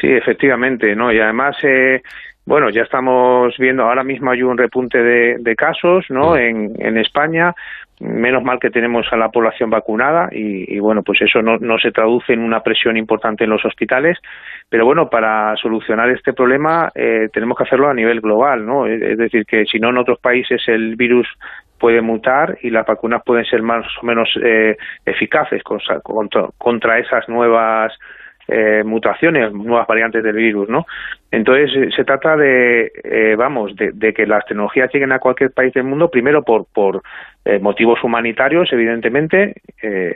Sí, efectivamente, ¿no? Y además... Eh bueno, ya estamos viendo, ahora mismo hay un repunte de, casos ¿no? En, en, España, menos mal que tenemos a la población vacunada y, bueno, pues eso no, no, se traduce en una presión importante en los hospitales, pero bueno, para solucionar este problema eh, tenemos que hacerlo a nivel global, ¿no? Es decir, que si no en otros países el virus puede mutar y las vacunas pueden ser más o menos eh, eficaces contra, contra esas nuevas eh, mutaciones, nuevas variantes del virus, ¿no? Entonces eh, se trata de, eh, vamos, de, que las tecnologías lleguen a cualquier país del mundo, primero por, por motivos humanitarios, evidentemente,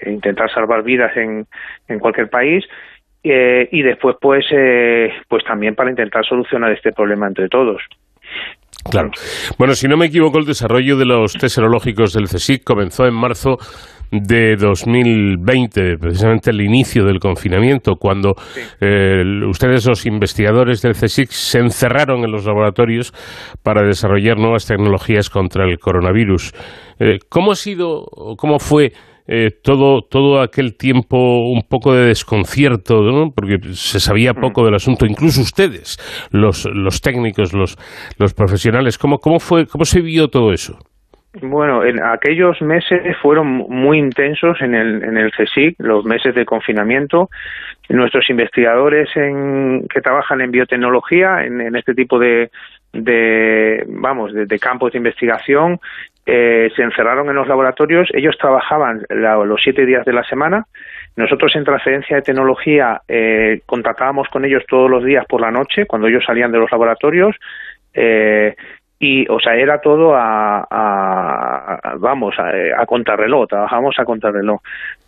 intentar salvar vidas en, en cualquier país, y después, pues, pues también para intentar solucionar este problema entre todos. Claro. Bueno, si no me equivoco, el desarrollo de los test serológicos del CSIC comenzó en marzo de 2020, precisamente el inicio del confinamiento, cuando eh, ustedes, los investigadores del CSIC, se encerraron en los laboratorios para desarrollar nuevas tecnologías contra el coronavirus. Eh, ¿Cómo ha sido, cómo fue eh, todo, todo aquel tiempo un poco de desconcierto, porque se sabía mm. poco del asunto, incluso ustedes, los, los técnicos, los, los profesionales, ¿cómo, cómo, fue, ¿cómo se vio todo eso? Bueno, en aquellos meses fueron muy intensos en el, en el CSIC, los meses de confinamiento. Nuestros investigadores en, que trabajan en biotecnología, en, este tipo de, de vamos, de, campos de investigación, eh, se encerraron en los laboratorios. Ellos trabajaban los siete días de la semana. Nosotros en transferencia de tecnología eh, contactábamos con ellos todos los días por la noche, cuando ellos salían de los laboratorios. Eh, y o sea era todo a, vamos a, contrarreloj trabajamos a contrarreloj.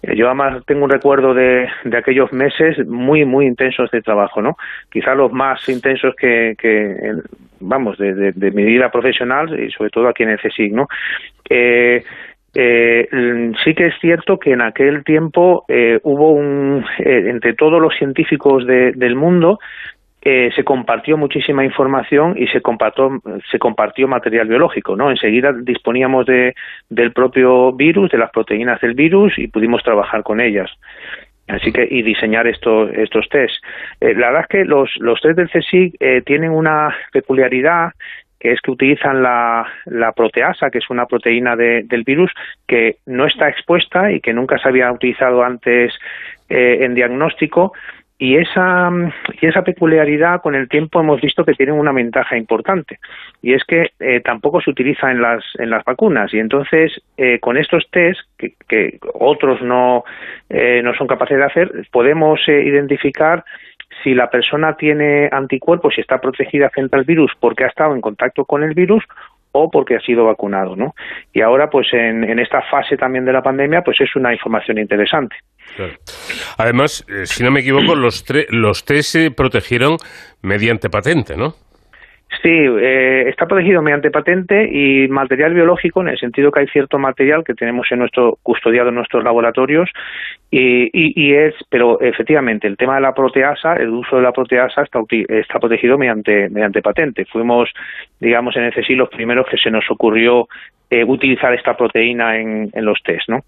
Eh, yo además tengo un recuerdo de, de aquellos meses muy muy intensos de trabajo no quizá los más intensos que, que vamos de, de, mi vida profesional y sobre todo aquí en el CSIC no eh, eh, sí que es cierto que en aquel tiempo eh, hubo un entre todos los científicos del mundo eh, se compartió muchísima información y se compartió, se compartió material biológico, ¿no? Enseguida disponíamos de, del propio virus, de las proteínas del virus y pudimos trabajar con ellas. Así que, y diseñar estos, estos test. Eh, la verdad es que los, los test del CSIC eh, tienen una peculiaridad que es que utilizan la, la proteasa, que es una proteína del virus que no está expuesta y que nunca se había utilizado antes en diagnóstico, y esa, y esa peculiaridad con el tiempo hemos visto que tiene una ventaja importante y es que eh, tampoco se utiliza en las, en las vacunas y entonces eh, con estos test que, que otros no, eh, no son capaces de hacer podemos identificar si la persona tiene anticuerpos y está protegida frente al virus porque ha estado en contacto con el virus o porque ha sido vacunado, ¿no? Y ahora, pues en, en esta fase también de la pandemia, pues es una información interesante. Además, eh, si no me equivoco, los, los test se protegieron mediante patente, ¿no? Sí, eh, está protegido mediante patente y material biológico en el sentido que hay cierto material que tenemos en nuestro custodiado en nuestros laboratorios y, y, es, pero efectivamente el tema de la proteasa, el uso de la proteasa está, está protegido mediante mediante patente. Fuimos, digamos, en ese los primeros que se nos ocurrió eh, utilizar esta proteína en, en, los test, ¿no?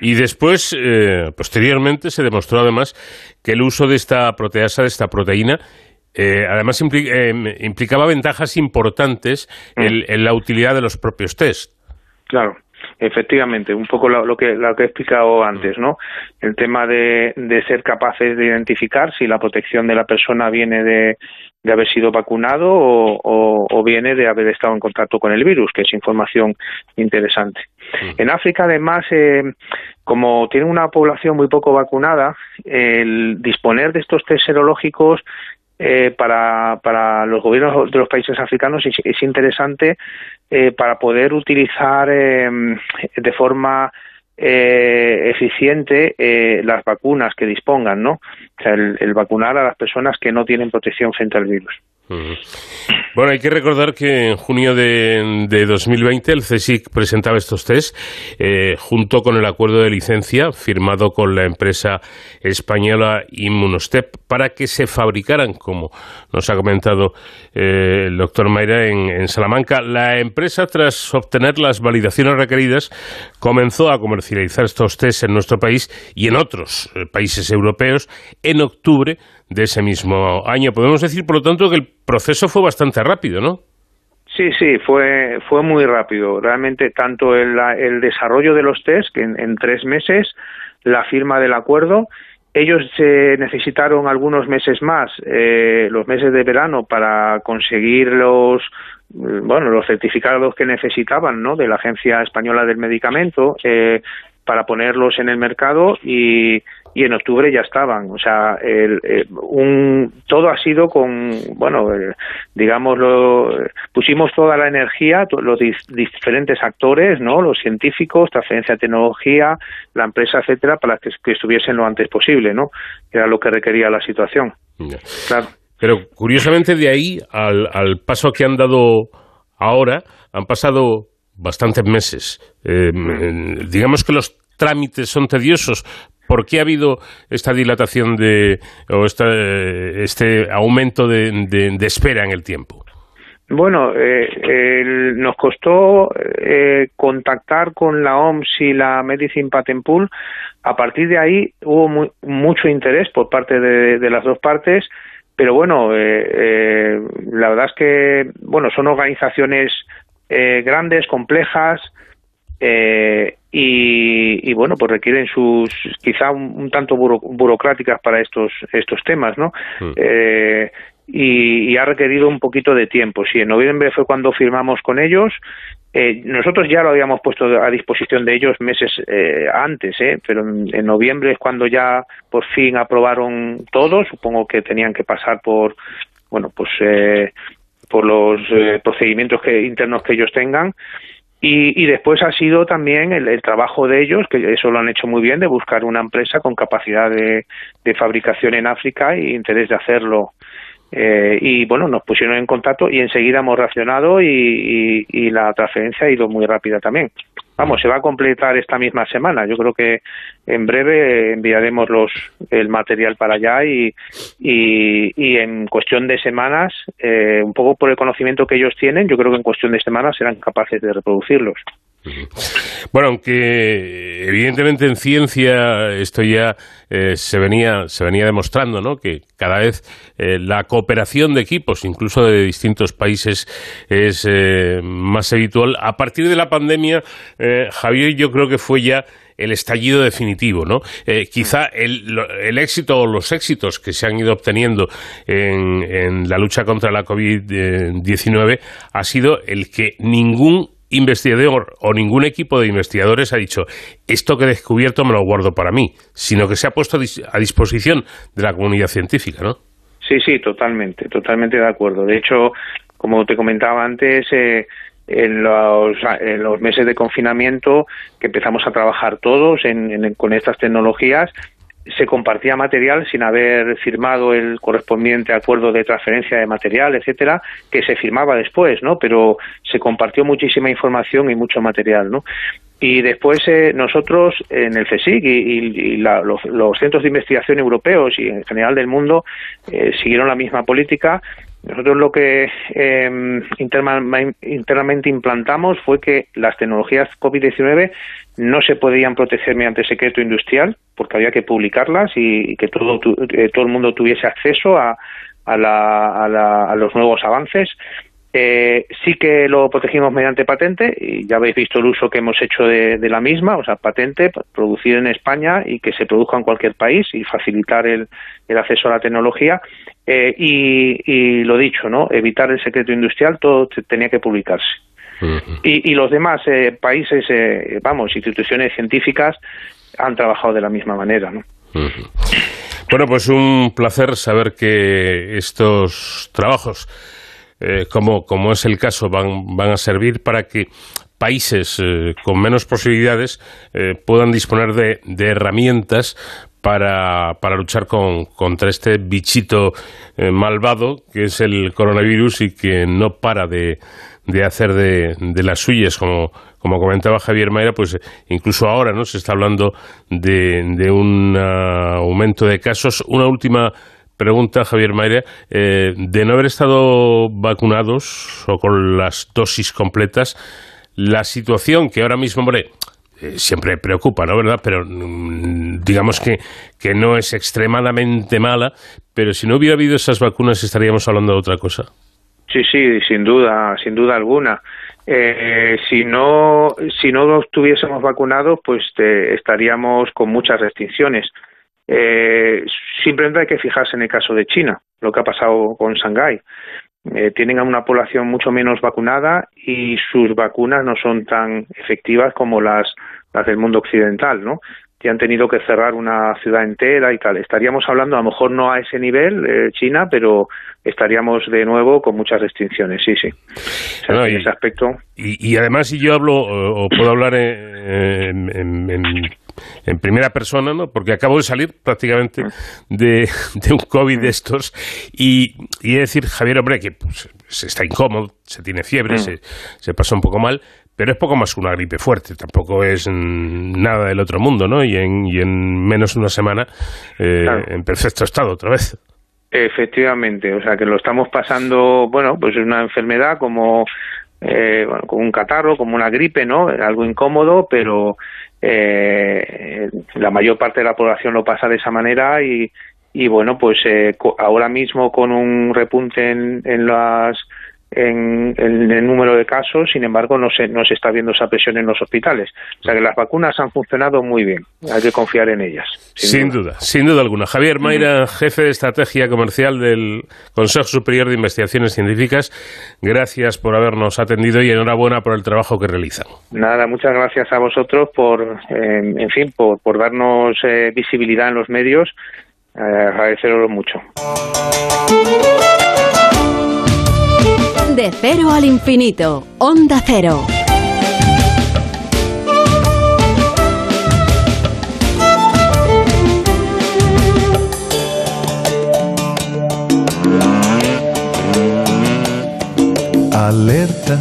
Y después, eh, posteriormente, se demostró además que el uso de esta proteasa, de esta proteína, eh, además eh, implicaba ventajas importantes mm. en, la utilidad de los propios test. Claro. Efectivamente, un poco lo, que, lo que he explicado antes, ¿no? El tema de, de ser capaces de identificar si la protección de la persona viene de, de haber sido vacunado o, o, viene de haber estado en contacto con el virus, que es información interesante. En África, además, eh, como tiene una población muy poco vacunada, el disponer de estos test serológicos eh, para, para los gobiernos de los países africanos es, interesante eh, para poder utilizar eh, de forma eh, eficiente eh, las vacunas que dispongan, ¿no? O sea, el, vacunar a las personas que no tienen protección frente al virus. Bueno, hay que recordar que en junio de, de 2020 el CSIC presentaba estos test eh, junto con el acuerdo de licencia firmado con la empresa española Immunostep para que se fabricaran, como nos ha comentado eh, el doctor Mayra, en, Salamanca. La empresa, tras obtener las validaciones requeridas, comenzó a comercializar estos test en nuestro país y en otros eh, países europeos en octubre de ese mismo año. Podemos decir, por lo tanto, que el proceso fue bastante rápido, ¿no? Sí, sí, fue, fue muy rápido. Realmente, tanto el, el desarrollo de los test, que en, tres meses, la firma del acuerdo, ellos se necesitaron algunos meses más, eh, los meses de verano, para conseguir los, bueno, los certificados que necesitaban, ¿no? De la Agencia Española del Medicamento, eh, para ponerlos en el mercado y y en octubre ya estaban. O sea, el, eh, un, todo ha sido con, bueno, digamos, lo, pusimos toda la energía, los diferentes actores, ¿no? Los científicos, transferencia de tecnología, la empresa, etcétera, para que, estuviesen lo antes posible, ¿no? Era lo que requería la situación. Claro. Pero curiosamente de ahí al, al paso que han dado ahora, han pasado bastantes meses. Eh, digamos que los trámites son tediosos, ¿Por qué ha habido esta dilatación de, o este aumento de, espera en el tiempo? Bueno, eh, nos costó eh, contactar con la OMS y la Medicine Patent Pool. A partir de ahí hubo mucho interés por parte de, las dos partes, pero bueno, eh, la verdad es que bueno son organizaciones grandes, complejas, eh, y, bueno, pues requieren sus quizá un, tanto burocráticas para estos estos temas, ¿no? Mm. Eh, y, ha requerido un poquito de tiempo. Sí, en noviembre fue cuando firmamos con ellos. Eh, nosotros ya lo habíamos puesto a disposición de ellos meses eh, antes, ¿eh? pero en, noviembre es cuando ya por fin aprobaron todo. Supongo que tenían que pasar por, bueno, pues por los procedimientos que, internos que ellos tengan y, después ha sido también el, trabajo de ellos, que eso lo han hecho muy bien, de buscar una empresa con capacidad de, fabricación en África y interés de hacerlo. Eh, y bueno, nos pusieron en contacto y enseguida hemos reaccionado y, la transferencia ha ido muy rápida también. Vamos, se va a completar esta misma semana. Yo creo que en breve enviaremos los, el material para allá y, y, en cuestión de semanas, eh, un poco por el conocimiento que ellos tienen, yo creo que en cuestión de semanas serán capaces de reproducirlos. Bueno, aunque evidentemente en ciencia esto ya eh, se venía se venía demostrando, ¿no? Que cada vez eh, la cooperación de equipos, incluso de distintos países, es eh, más habitual. A partir de la pandemia, Javier, yo creo que fue ya el estallido definitivo, ¿no? quizá el, el, éxito o los éxitos que se han ido obteniendo en, en la lucha contra la COVID-19 ha sido el que ningún investigador o ningún equipo de investigadores ha dicho esto que he descubierto me lo guardo para mí, sino que se ha puesto a disposición de la comunidad científica, ¿no? Sí, sí, totalmente, totalmente de acuerdo. De hecho, como te comentaba antes, eh, en, los, en los meses de confinamiento que empezamos a trabajar todos en, con estas tecnologías, se compartía material sin haber firmado el correspondiente acuerdo de transferencia de material, etcétera, que se firmaba después, ¿no? Pero se compartió muchísima información y mucho material, ¿no? Y después eh, nosotros en el CSIC y, los, centros de investigación europeos y en general del mundo eh, siguieron la misma política. Nosotros lo que eh, internamente implantamos fue que las tecnologías COVID-19 no se podían proteger mediante secreto industrial porque había que publicarlas y, que todo, eh, todo el mundo tuviese acceso a, los nuevos avances eh, sí que lo protegimos mediante patente y ya habéis visto el uso que hemos hecho de, la misma, o sea, patente, producir en España y que se produzca en cualquier país y facilitar el, acceso a la tecnología. Eh, y, lo dicho, ¿no? Evitar el secreto industrial, todo tenía que publicarse. y, los demás eh, países, vamos, instituciones científicas han trabajado de la misma manera, ¿no? Bueno, pues un placer saber que estos trabajos eh, como, como es el caso, van, van a servir para que países eh, con menos posibilidades eh, puedan disponer de, de herramientas para, para, luchar con, contra este bichito malvado que es el coronavirus y que no para de, de hacer de, de, las suyas, como, como comentaba Javier Mayra, pues incluso ahora no se está hablando de, de un aumento de casos. Una última pregunta, Javier Mayra, eh, de no haber estado vacunados o con las dosis completas, la situación que ahora mismo, hombre, eh, siempre preocupa, ¿no? ¿Verdad? Pero mm, digamos que, que no es extremadamente mala, pero si no hubiera habido esas vacunas estaríamos hablando de otra cosa. Sí, sí, sin duda, sin duda alguna. Eh, si no si no estuviésemos vacunados, pues estaríamos con muchas restricciones. Eh, simplemente hay que fijarse en el caso de China, lo que ha pasado con Shanghái. Eh, tienen a una población mucho menos vacunada y sus vacunas no son tan efectivas como las, las del mundo occidental, ¿no? Que han tenido que cerrar una ciudad entera y tal. Estaríamos hablando, a lo mejor no a ese nivel, eh, China, pero estaríamos de nuevo con muchas restricciones, sí, sí. en ese aspecto. Y, además, si yo hablo, o, puedo hablar en, en en primera persona, ¿no? Porque acabo de salir prácticamente de, un COVID de estos y, y decir, Javier, hombre, que pues, se está incómodo, se tiene fiebre, se, se pasa un poco mal, pero es poco más que una gripe fuerte, tampoco es nada del otro mundo, ¿no? Y en, y en menos de una semana eh, en perfecto estado otra vez. Efectivamente, o sea que lo estamos pasando, bueno, pues es una enfermedad como, eh, bueno, como un catarro, como una gripe, ¿no? Algo incómodo, pero eh, la mayor parte de la población lo pasa de esa manera y, y bueno, pues eh, ahora mismo con un repunte en, en las en, el número de casos, sin embargo, no se, no se está viendo esa presión en los hospitales. O sea que las vacunas han funcionado muy bien, hay que confiar en ellas. Sin, duda. sin duda alguna. Javier Mayra, jefe de estrategia comercial del Consejo Superior de Investigaciones Científicas, gracias por habernos atendido y enhorabuena por el trabajo que realizan. Nada, muchas gracias a vosotros por, en fin, por, por darnos eh, visibilidad en los medios. Eh, agradeceroslo mucho. De cero al infinito, Onda Cero. Alerta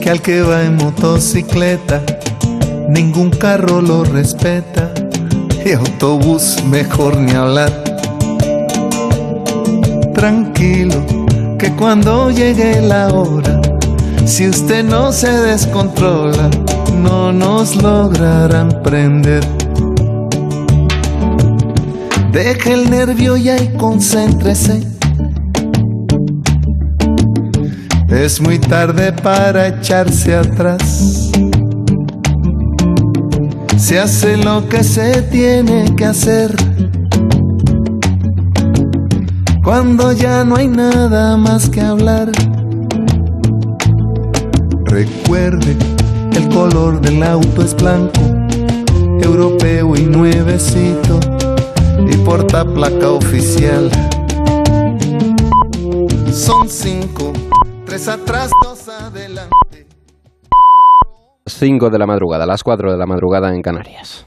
que al que va en motocicleta, ningún carro lo respeta y autobús mejor ni hablar. Tranquilo que cuando llegue la hora, si usted no se descontrola, no nos lograrán prender. Deje el nervio ya y concéntrese. Es muy tarde para echarse atrás. Se hace lo que se tiene que hacer cuando ya no hay nada más que hablar. Recuerde, el color del auto es blanco, europeo y nuevecito, y porta placa oficial. Son cinco, tres atrás, dos adelante. Cinco de la madrugada, las cuatro de la madrugada en Canarias.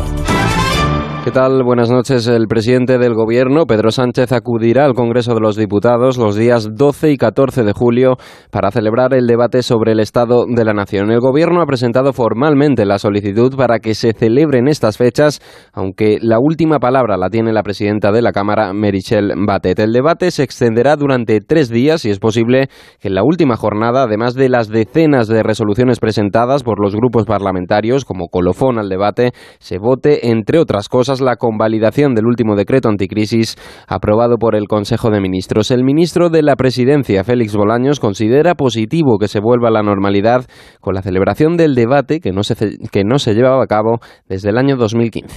¿Qué tal? Buenas noches. El presidente del Gobierno, Pedro Sánchez, acudirá al Congreso de los Diputados los días 12 y 14 de julio para celebrar el debate sobre el Estado de la Nación. El Gobierno ha presentado formalmente la solicitud para que se celebren estas fechas, aunque la última palabra la tiene la presidenta de la Cámara, Merichel Batet. El debate se extenderá durante tres días y es posible que en la última jornada, además de las decenas de resoluciones presentadas por los grupos parlamentarios como colofón al debate, se vote, entre otras cosas, la convalidación del último decreto anticrisis aprobado por el Consejo de Ministros. El ministro de la Presidencia, Félix Bolaños, considera positivo que se vuelva a la normalidad con la celebración del debate que no se, que no se llevaba a cabo desde el año 2015.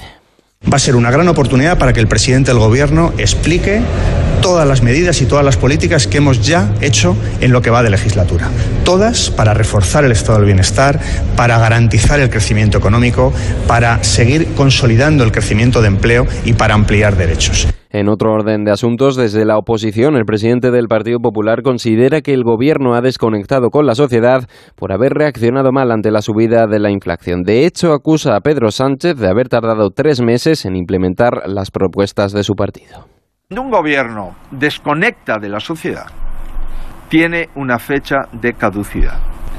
Va a ser una gran oportunidad para que el presidente del Gobierno explique todas las medidas y todas las políticas que hemos ya hecho en lo que va de legislatura. Todas para reforzar el estado del bienestar, para garantizar el crecimiento económico, para seguir consolidando el crecimiento de empleo y para ampliar derechos. En otro orden de asuntos, desde la oposición, el presidente del Partido Popular considera que el gobierno ha desconectado con la sociedad por haber reaccionado mal ante la subida de la inflación. De hecho, acusa a Pedro Sánchez de haber tardado tres meses en implementar las propuestas de su partido. Cuando un gobierno desconecta de la sociedad, tiene una fecha de caducidad.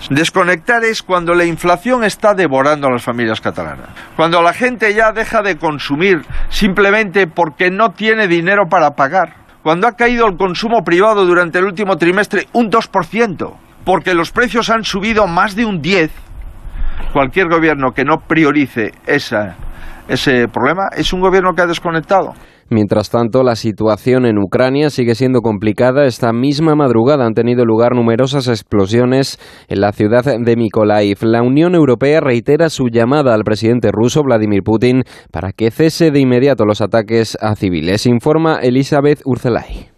Desconectar es cuando la inflación está devorando a las familias catalanas, cuando la gente ya deja de consumir simplemente porque no tiene dinero para pagar, cuando ha caído el consumo privado durante el último trimestre un 2%, porque los precios han subido más de un 10%, cualquier gobierno que no priorice ese problema es un gobierno que ha desconectado. Mientras tanto, la situación en Ucrania sigue siendo complicada. Esta misma madrugada han tenido lugar numerosas explosiones en la ciudad de Mykolaiv. La Unión Europea reitera su llamada al presidente ruso Vladimir Putin para que cese de inmediato los ataques a civiles, informa Elizabeth Urzelay.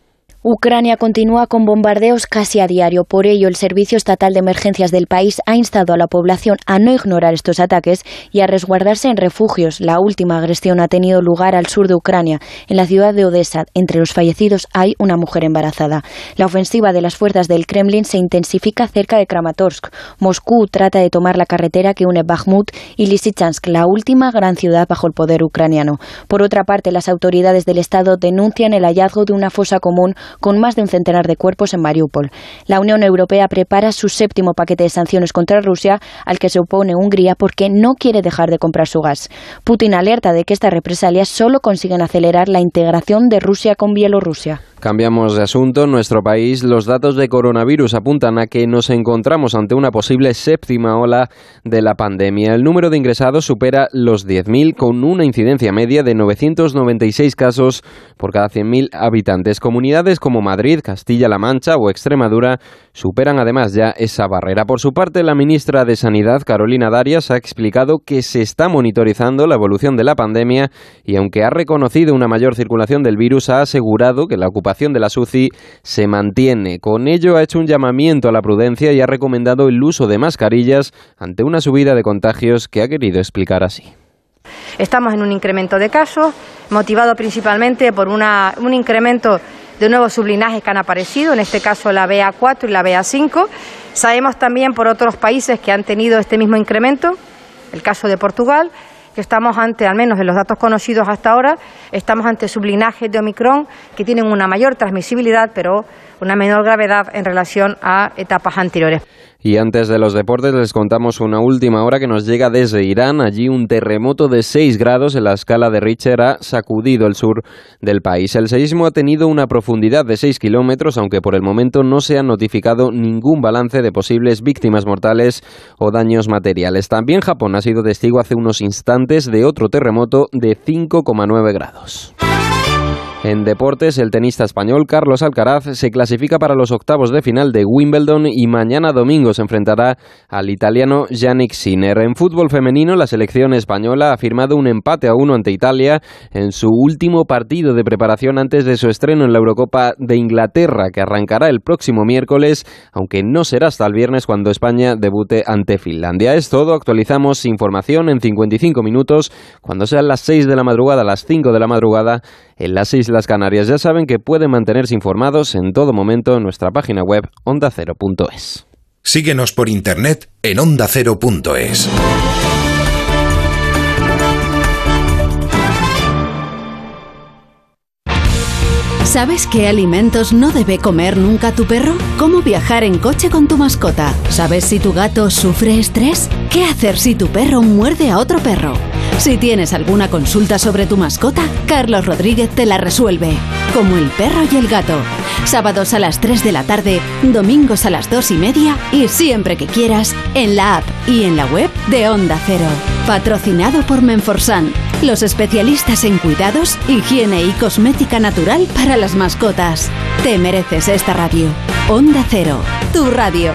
Ucrania continúa con bombardeos casi a diario. Por ello, el Servicio Estatal de Emergencias del país ha instado a la población a no ignorar estos ataques y a resguardarse en refugios. La última agresión ha tenido lugar al sur de Ucrania, en la ciudad de Odessa. Entre los fallecidos hay una mujer embarazada. La ofensiva de las fuerzas del Kremlin se intensifica cerca de Kramatorsk. Moscú trata de tomar la carretera que une Bakhmut y Lysychansk, la última gran ciudad bajo el poder ucraniano. Por otra parte, las autoridades del Estado denuncian el hallazgo de una fosa común con más de un centenar de cuerpos en Mariupol. La Unión Europea prepara su séptimo paquete de sanciones contra Rusia, al que se opone Hungría porque no quiere dejar de comprar su gas. Putin alerta de que estas represalias solo consiguen acelerar la integración de Rusia con Bielorrusia. Cambiamos de asunto. En nuestro país, los datos de coronavirus apuntan a que nos encontramos ante una posible séptima ola de la pandemia. El número de ingresados supera los 10.000, con una incidencia media de 996 casos por cada 100.000 habitantes. Comunidades como Madrid, Castilla-La Mancha o Extremadura superan además ya esa barrera. Por su parte, la ministra de Sanidad, Carolina Darias, ha explicado que se está monitorizando la evolución de la pandemia y aunque ha reconocido una mayor circulación del virus, ha asegurado que la ocupación de la SUCI se mantiene. Con ello ha hecho un llamamiento a la prudencia y ha recomendado el uso de mascarillas ante una subida de contagios que ha querido explicar así. Estamos en un incremento de casos, motivado principalmente por una, un incremento de nuevos sublinajes que han aparecido, en este caso la BA4 y la BA5. Sabemos también por otros países que han tenido este mismo incremento, el caso de Portugal, que estamos ante, al menos en los datos conocidos hasta ahora, estamos ante sublinajes de Omicron que tienen una mayor transmisibilidad, pero una menor gravedad en relación a etapas anteriores. Y antes de los deportes les contamos una última hora que nos llega desde Irán. Allí un terremoto de 6 grados en la escala de Richter ha sacudido el sur del país. El seísmo ha tenido una profundidad de 6 kilómetros, aunque por el momento no se ha notificado ningún balance de posibles víctimas mortales o daños materiales. También Japón ha sido testigo hace unos instantes de otro terremoto de 5,9 grados. En deportes, el tenista español Carlos Alcaraz se clasifica para los octavos de final de Wimbledon y mañana domingo se enfrentará al italiano Yannick Sinner. En fútbol femenino, la selección española ha firmado un empate a uno ante Italia en su último partido de preparación antes de su estreno en la Eurocopa de Inglaterra, que arrancará el próximo miércoles, aunque no será hasta el viernes cuando España debute ante Finlandia. Es todo, actualizamos información en 55 minutos, cuando sean las 6 de la madrugada, las 5 de la madrugada, en las Islas Canarias. Ya saben que pueden mantenerse informados en todo momento en nuestra página web ondacero.es. Síguenos por internet en ondacero.es. ¿Sabes qué alimentos no debe comer nunca tu perro? ¿Cómo viajar en coche con tu mascota? ¿Sabes si tu gato sufre estrés? ¿Qué hacer si tu perro muerde a otro perro? Si tienes alguna consulta sobre tu mascota, Carlos Rodríguez te la resuelve. Como el perro y el gato. Sábados a las 3 de la tarde, domingos a las 2 y media y siempre que quieras en la app y en la web de Onda Cero. Patrocinado por Menforsan, los especialistas en cuidados, higiene y cosmética natural para las mascotas. Te mereces esta radio. Onda Cero, tu radio.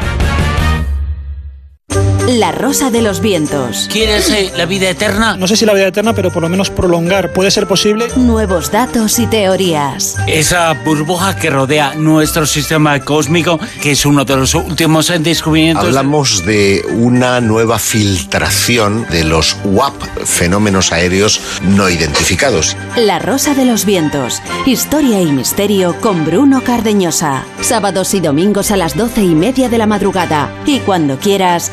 La Rosa de los Vientos. ¿Quieres eh, la vida eterna? No sé si la vida eterna, pero por lo menos prolongar. ¿Puede ser posible? Nuevos datos y teorías. Esa burbuja que rodea nuestro sistema cósmico, que es uno de los últimos descubrimientos. Hablamos de una nueva filtración de los WAP, fenómenos aéreos no identificados. La Rosa de los Vientos. Historia y misterio con Bruno Cardeñosa. Sábados y domingos a las doce y media de la madrugada. Y cuando quieras,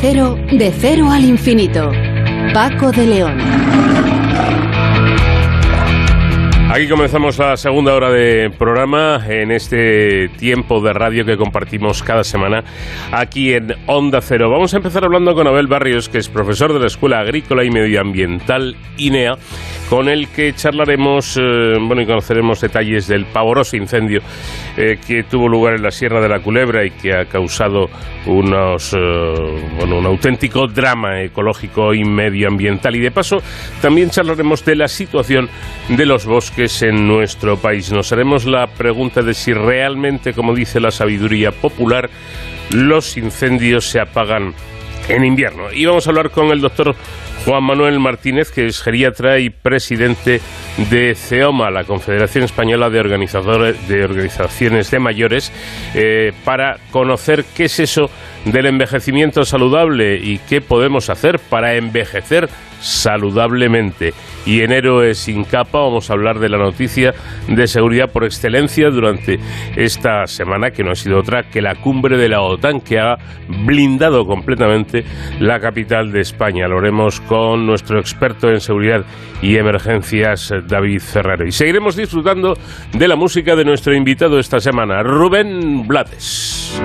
Cero, de cero al infinito. Paco de León. Aquí comenzamos la segunda hora de programa en este tiempo de radio que compartimos cada semana aquí en Onda Cero. Vamos a empezar hablando con Abel Barrios, que es profesor de la Escuela Agrícola y Medioambiental INEA, con el que charlaremos eh, bueno, y conoceremos detalles del pavoroso incendio eh, que tuvo lugar en la Sierra de la Culebra y que ha causado unos, eh, bueno, un auténtico drama ecológico y medioambiental. Y de paso también charlaremos de la situación de los bosques en nuestro país. Nos haremos la pregunta de si realmente, como dice la sabiduría popular, los incendios se apagan en invierno. Y vamos a hablar con el doctor Juan Manuel Martínez, que es geriatra y presidente de CEOMA, la Confederación Española de, Organizadores, de Organizaciones de Mayores, eh, para conocer qué es eso del envejecimiento saludable y qué podemos hacer para envejecer saludablemente. Y en Héroes sin capa vamos a hablar de la noticia de seguridad por excelencia durante esta semana, que no ha sido otra que la cumbre de la OTAN, que ha blindado completamente la capital de España. Lo haremos con nuestro experto en seguridad y emergencias, David Ferrero. Y seguiremos disfrutando de la música de nuestro invitado esta semana, Rubén Blades.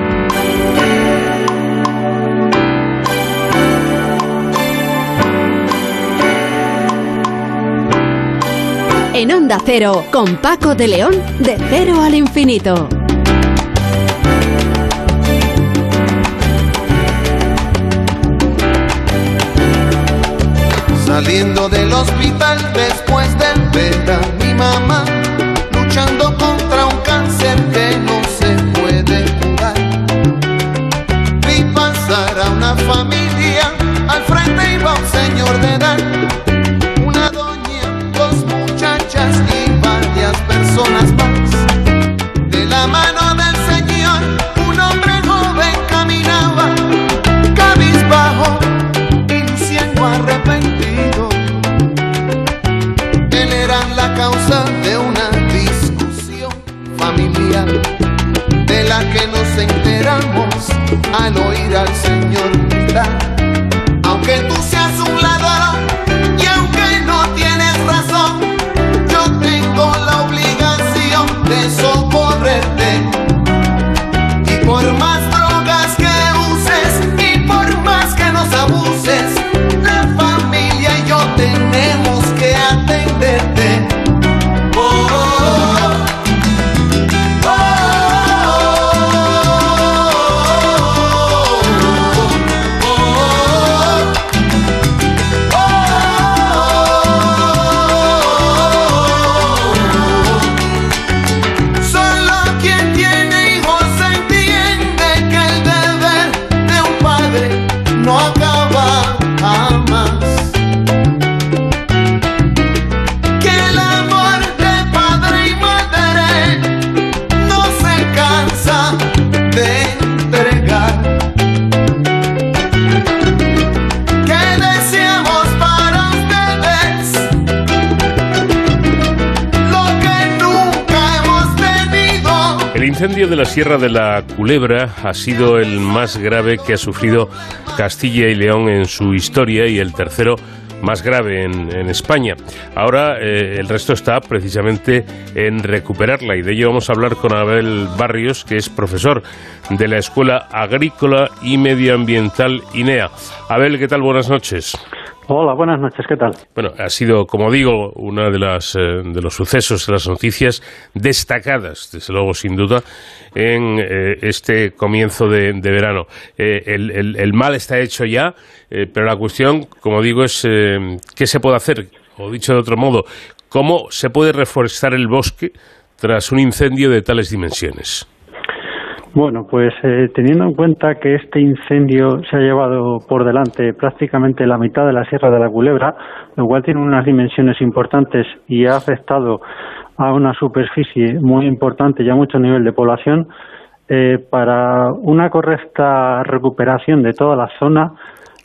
En Onda Cero, con Paco de León, de cero al infinito. Saliendo del hospital después del ver a mi mamá de la que nos enteramos al oír al Señor. De la Sierra de la Culebra ha sido el más grave que ha sufrido Castilla y León en su historia y el tercero más grave en, en España. Ahora eh, el resto está precisamente en recuperarla y de ello vamos a hablar con Abel Barrios, que es profesor de la Escuela Agrícola y Medioambiental INEA. Abel, ¿qué tal? Buenas noches. Hola, buenas noches, ¿qué tal? Bueno, ha sido, como digo, uno de, las, eh, de los sucesos, de las noticias destacadas, desde luego, sin duda, en eh, este comienzo de, de verano. Eh, el, el- el mal está hecho ya, eh, pero la cuestión, como digo, es qué se puede hacer, o dicho de otro modo, cómo se puede reforestar el bosque tras un incendio de tales dimensiones. Bueno, pues eh, teniendo en cuenta que este incendio se ha llevado por delante prácticamente la mitad de la Sierra de la Culebra, lo cual tiene unas dimensiones importantes y ha afectado a una superficie muy importante y a mucho nivel de población, eh, para una correcta recuperación de toda la zona,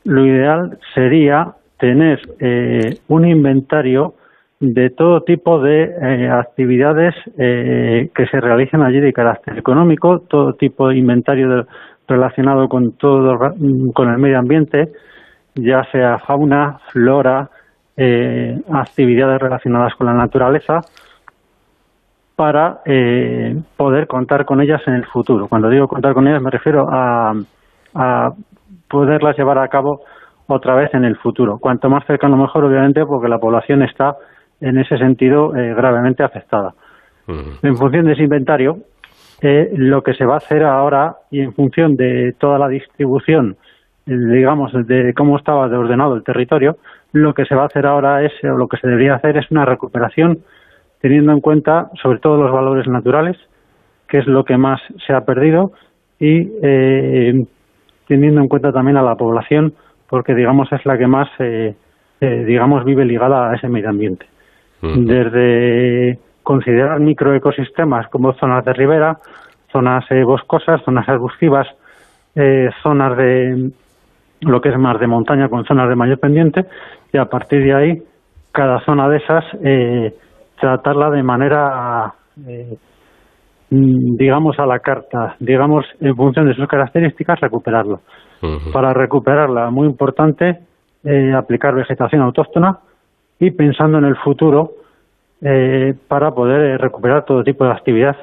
lo ideal sería tener eh, un inventario de todo tipo de eh, actividades eh, que se realicen allí de carácter económico, todo tipo de inventario relacionado con todo con el medio ambiente, ya sea fauna, flora, eh, actividades relacionadas con la naturaleza, para eh, poder contar con ellas en el futuro. Cuando digo contar con ellas me refiero a, a poderlas llevar a cabo otra vez en el futuro. Cuanto más cercano mejor, obviamente, porque la población está en ese sentido eh, gravemente afectada. En función de ese inventario, eh, lo que se va a hacer ahora y en función de toda la distribución, eh, digamos, de cómo estaba de ordenado el territorio, lo que se va a hacer ahora es, o lo que se debería hacer es una recuperación teniendo en cuenta sobre todo los valores naturales, que es lo que más se ha perdido, y eh, teniendo en cuenta también a la población, porque digamos es la que más, digamos, vive ligada a ese medio ambiente. Desde considerar microecosistemas como zonas de ribera, zonas eh, boscosas, zonas arbustivas, eh, zonas de lo que es más de montaña con zonas de mayor pendiente, y a partir de ahí, cada zona de esas, eh, tratarla de manera, eh, mm, digamos, a la carta, digamos, en función de sus características, recuperarla. Para recuperarla, muy importante, eh, aplicar vegetación autóctona y pensando en el futuro eh, para poder eh, recuperar todo tipo de actividad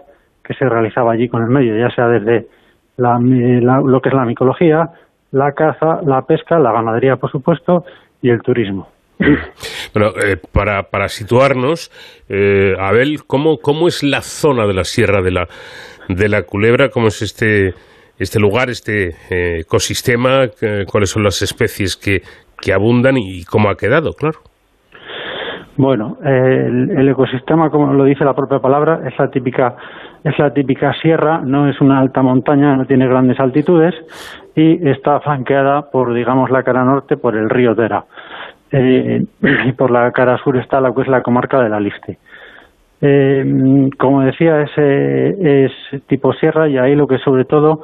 que se realizaba allí con el medio, ya sea desde mi- la- lo que es la micología, la caza, la pesca, la ganadería, por supuesto, y el turismo. Bueno, eh, para, para situarnos, eh, Abel, ¿cómo, ¿cómo es la zona de la Sierra de la, de la Culebra? ¿Cómo es este, este lugar, este eh, ecosistema? ¿Qué- ¿Cuáles son las especies que, que abundan y cómo ha quedado, claro? Bueno, eh, el, ecosistema, como lo dice la propia palabra, es la típica es la típica sierra, no es una alta montaña, no tiene grandes altitudes y está flanqueada por, digamos, la cara norte por el río Tera. Eh, y por la cara sur está lo que es la comarca de la Liste. Eh, como decía, es, es tipo sierra y ahí lo que sobre todo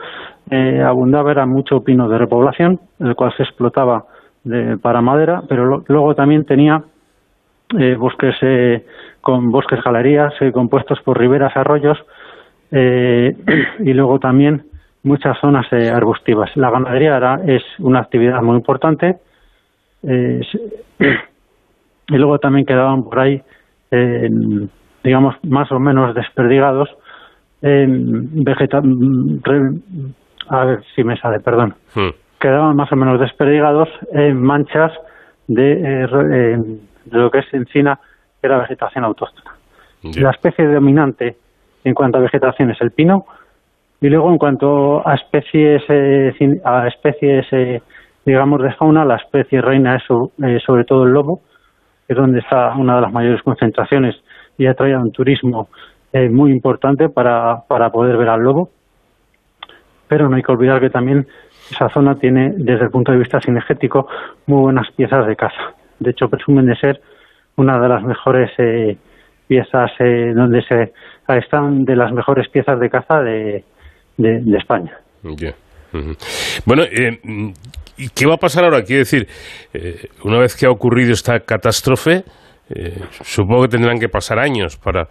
eh, abundaba era mucho pino de repoblación, el cual se explotaba de- para madera, pero lo- luego también tenía eh, bosques eh, con bosques galerías eh, compuestos por riberas, arroyos eh, y luego también muchas zonas eh, arbustivas. La ganadería era, es una actividad muy importante y luego también quedaban por ahí, eh, digamos, más o menos desperdigados en vegeta re- a ver si me sale, perdón quedaban más o menos desperdigados en manchas de, de lo que es encina, que era vegetación autóctona. La especie dominante en cuanto a vegetación es el pino, y luego en cuanto a especies, eh, a especies eh, digamos, de fauna, la especie reina es eh, sobre todo el lobo, que es donde está una de las mayores concentraciones y ha traído un turismo eh, muy importante para, para poder ver al lobo. Pero no hay que olvidar que también esa zona tiene, desde el punto de vista cinegético, muy buenas piezas de caza. De hecho, presumen de ser una de las mejores eh, piezas eh, donde se están de las mejores piezas de caza de, de, España. Bueno, eh, mm, ¿y qué va a pasar ahora? Quiero decir, eh, una vez que ha ocurrido esta catástrofe, eh, supongo que tendrán que pasar años para,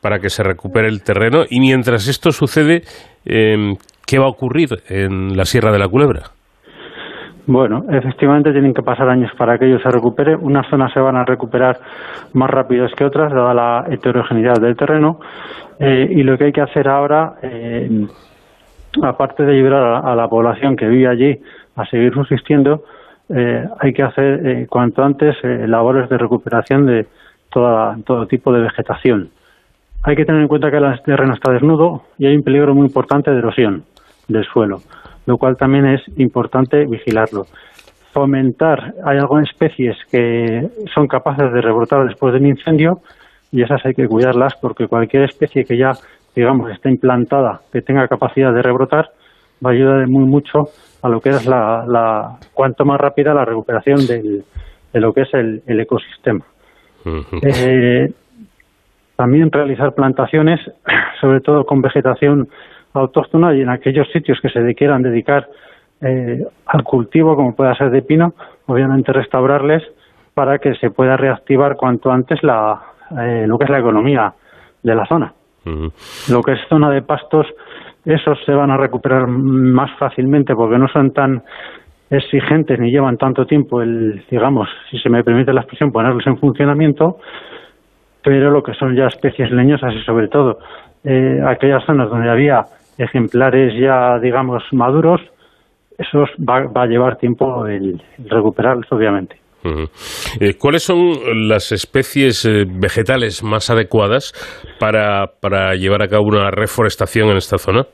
para que se recupere el terreno. Y mientras esto sucede, em, ¿qué va a ocurrir en la Sierra de la Culebra? Bueno, efectivamente tienen que pasar años para que ello se recupere. Unas zonas se van a recuperar más rápido que otras, dada la heterogeneidad del terreno. Eh, y lo que hay que hacer ahora, eh, aparte de ayudar a, la población que vive allí a seguir subsistiendo, eh, hay que hacer cuanto antes labores de recuperación de toda, todo tipo de vegetación. Hay que tener en cuenta que el terreno está desnudo y hay un peligro muy importante de erosión del suelo lo cual también es importante vigilarlo. Fomentar, hay algunas especies que son capaces de rebrotar después de un incendio y esas hay que cuidarlas porque cualquier especie que ya, digamos, esté implantada, que tenga capacidad de rebrotar, va a ayudar muy mucho a lo que es la, cuanto más rápida la recuperación de lo que es el, ecosistema. Eh, también realizar plantaciones, sobre todo con vegetación autóctona y en aquellos sitios que se quieran dedicar eh, al cultivo, como pueda ser de pino, obviamente restaurarles para que se pueda reactivar cuanto antes la, eh, lo que es la economía de la zona. Lo que es zona de pastos, esos se van a recuperar más fácilmente porque no son tan exigentes ni llevan tanto tiempo el, digamos, si se me permite la expresión, ponerlos en funcionamiento, pero lo que son ya especies leñosas y sobre todo eh, aquellas zonas donde había ejemplares ya, digamos, maduros, eso va, va a llevar tiempo el, recuperarlos, obviamente. Eh, ¿Cuáles son las especies eh, vegetales más adecuadas para, para llevar a cabo una reforestación en esta zona?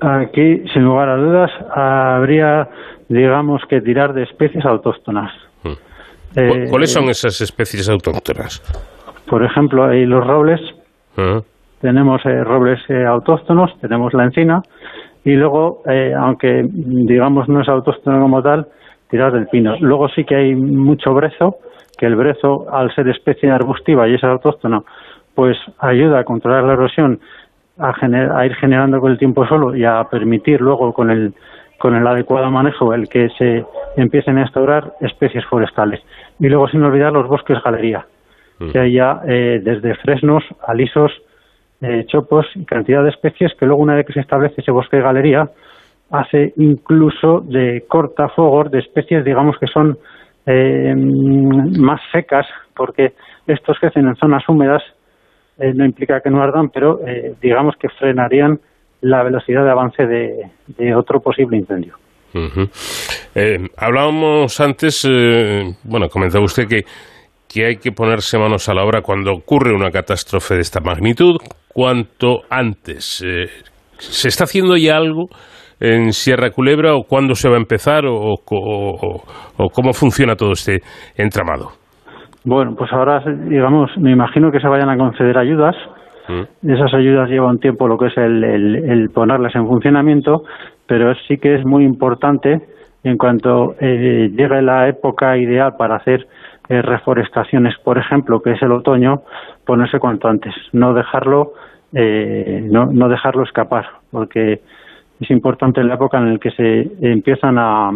Aquí, sin lugar a dudas, habría, digamos, que tirar de especies autóctonas. Eh, ¿Cuáles son esas especies autóctonas? Por ejemplo, hay los robles, tenemos eh, robles eh, autóctonos, tenemos la encina y luego, eh, aunque digamos no es autóctono como tal, tirar del pino. Luego sí que hay mucho brezo, que el brezo, al ser especie arbustiva y es autóctono, pues ayuda a controlar la erosión, a, a ir generando con el tiempo solo y a permitir luego con el con el adecuado manejo el que se empiecen a instaurar especies forestales. Y luego, sin olvidar, los bosques galería, mm. que hay ya desde fresnos, alisos, eh, chopos y cantidad de especies que luego una vez que se establece ese bosque de galería hace incluso de cortafuegos de especies digamos que son eh, más secas porque estos crecen en zonas húmedas eh, no implica que no ardan pero digamos que frenarían la velocidad de avance de, otro posible incendio. hablábamos antes, bueno, comentaba usted que que hay que ponerse manos a la obra cuando ocurre una catástrofe de esta magnitud, cuanto antes. Eh, ¿Se está haciendo ya algo en Sierra Culebra o cuándo se va a empezar o, cómo funciona todo este entramado? Bueno, pues ahora, digamos, me imagino que se vayan a conceder ayudas. Mm. Esas ayudas llevan tiempo lo que es el, ponerlas en funcionamiento, pero sí que es muy importante en cuanto eh, llegue la época ideal para hacer eh, reforestaciones, por ejemplo, que es el otoño, ponerse cuanto antes, no dejarlo, eh, no, no dejarlo escapar, porque es importante en la época en la que se empiezan a,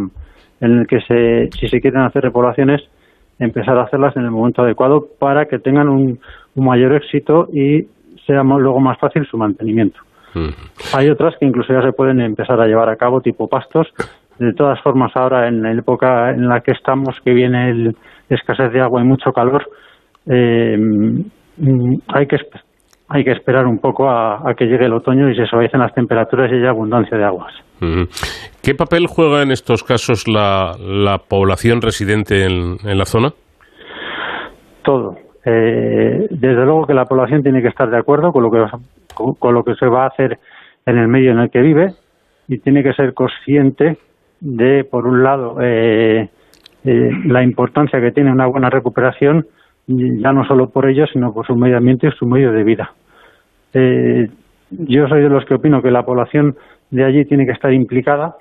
en el que se, si se quieren hacer repoblaciones, empezar a hacerlas en el momento adecuado para que tengan un, mayor éxito y sea luego más fácil su mantenimiento. Hay otras que incluso ya se pueden empezar a llevar a cabo, tipo pastos. De todas formas, ahora en la época en la que estamos, que viene el, escasez de agua y mucho calor, eh, mm, hay que hay que esperar un poco a, que llegue el otoño y se suavicen las temperaturas y haya abundancia de aguas. ¿Qué papel juega en estos casos la, la población residente en, la zona? Todo. Eh, desde luego que la población tiene que estar de acuerdo con lo que con, lo que se va a hacer en el medio en el que vive y tiene que ser consciente de, por un lado, eh, eh, la importancia que tiene una buena recuperación, ya no solo por ellos, sino por su medio ambiente y su medio de vida. Eh, yo soy de los que opino que la población de allí tiene que estar implicada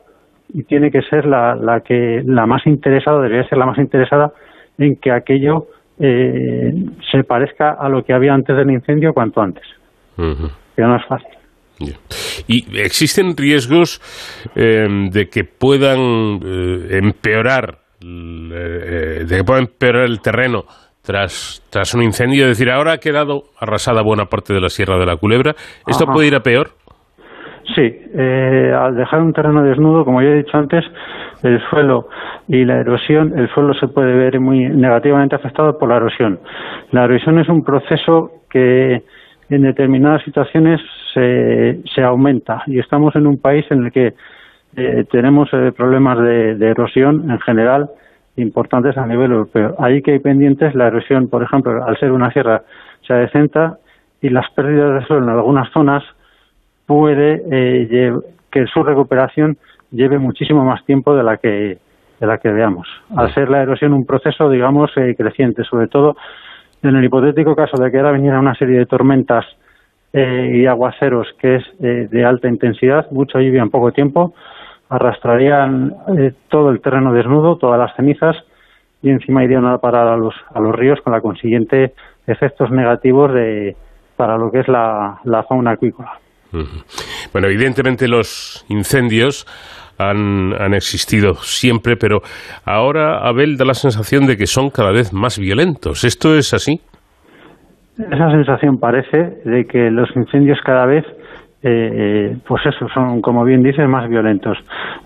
y tiene que ser la, la que la más interesada, debería ser la más interesada en que aquello eh, se parezca a lo que había antes del incendio cuanto antes. Que no es fácil. ¿Y existen riesgos de que puedan empeorar eh, de que pueda empeorar el terreno tras, tras un incendio. Es decir, ahora ha quedado arrasada buena parte de la Sierra de la Culebra. ¿Esto Ajá. puede ir a peor? Sí, eh, al dejar un terreno desnudo, como ya he dicho antes, el suelo y la erosión, el suelo se puede ver muy negativamente afectado por la erosión. La erosión es un proceso que en determinadas situaciones se, se aumenta y estamos en un país en el que eh, tenemos eh, problemas de, de erosión en general importantes a nivel europeo. Ahí que hay pendientes, la erosión, por ejemplo, al ser una sierra, se adecenta y las pérdidas de suelo en algunas zonas puede eh, que su recuperación lleve muchísimo más tiempo de la que de la que veamos. Al ser la erosión un proceso, digamos, eh, creciente, sobre todo en el hipotético caso de que ahora viniera una serie de tormentas eh, y aguaceros que es eh, de alta intensidad, mucha lluvia en poco tiempo, arrastrarían eh, todo el terreno desnudo, todas las cenizas y encima irían a parar a los, a los ríos con la consiguiente efectos negativos de, para lo que es la, la fauna acuícola. Bueno, evidentemente los incendios han, han existido siempre, pero ahora Abel da la sensación de que son cada vez más violentos. ¿Esto es así? Esa sensación parece de que los incendios cada vez, eh, pues eso, son, como bien dices, más violentos.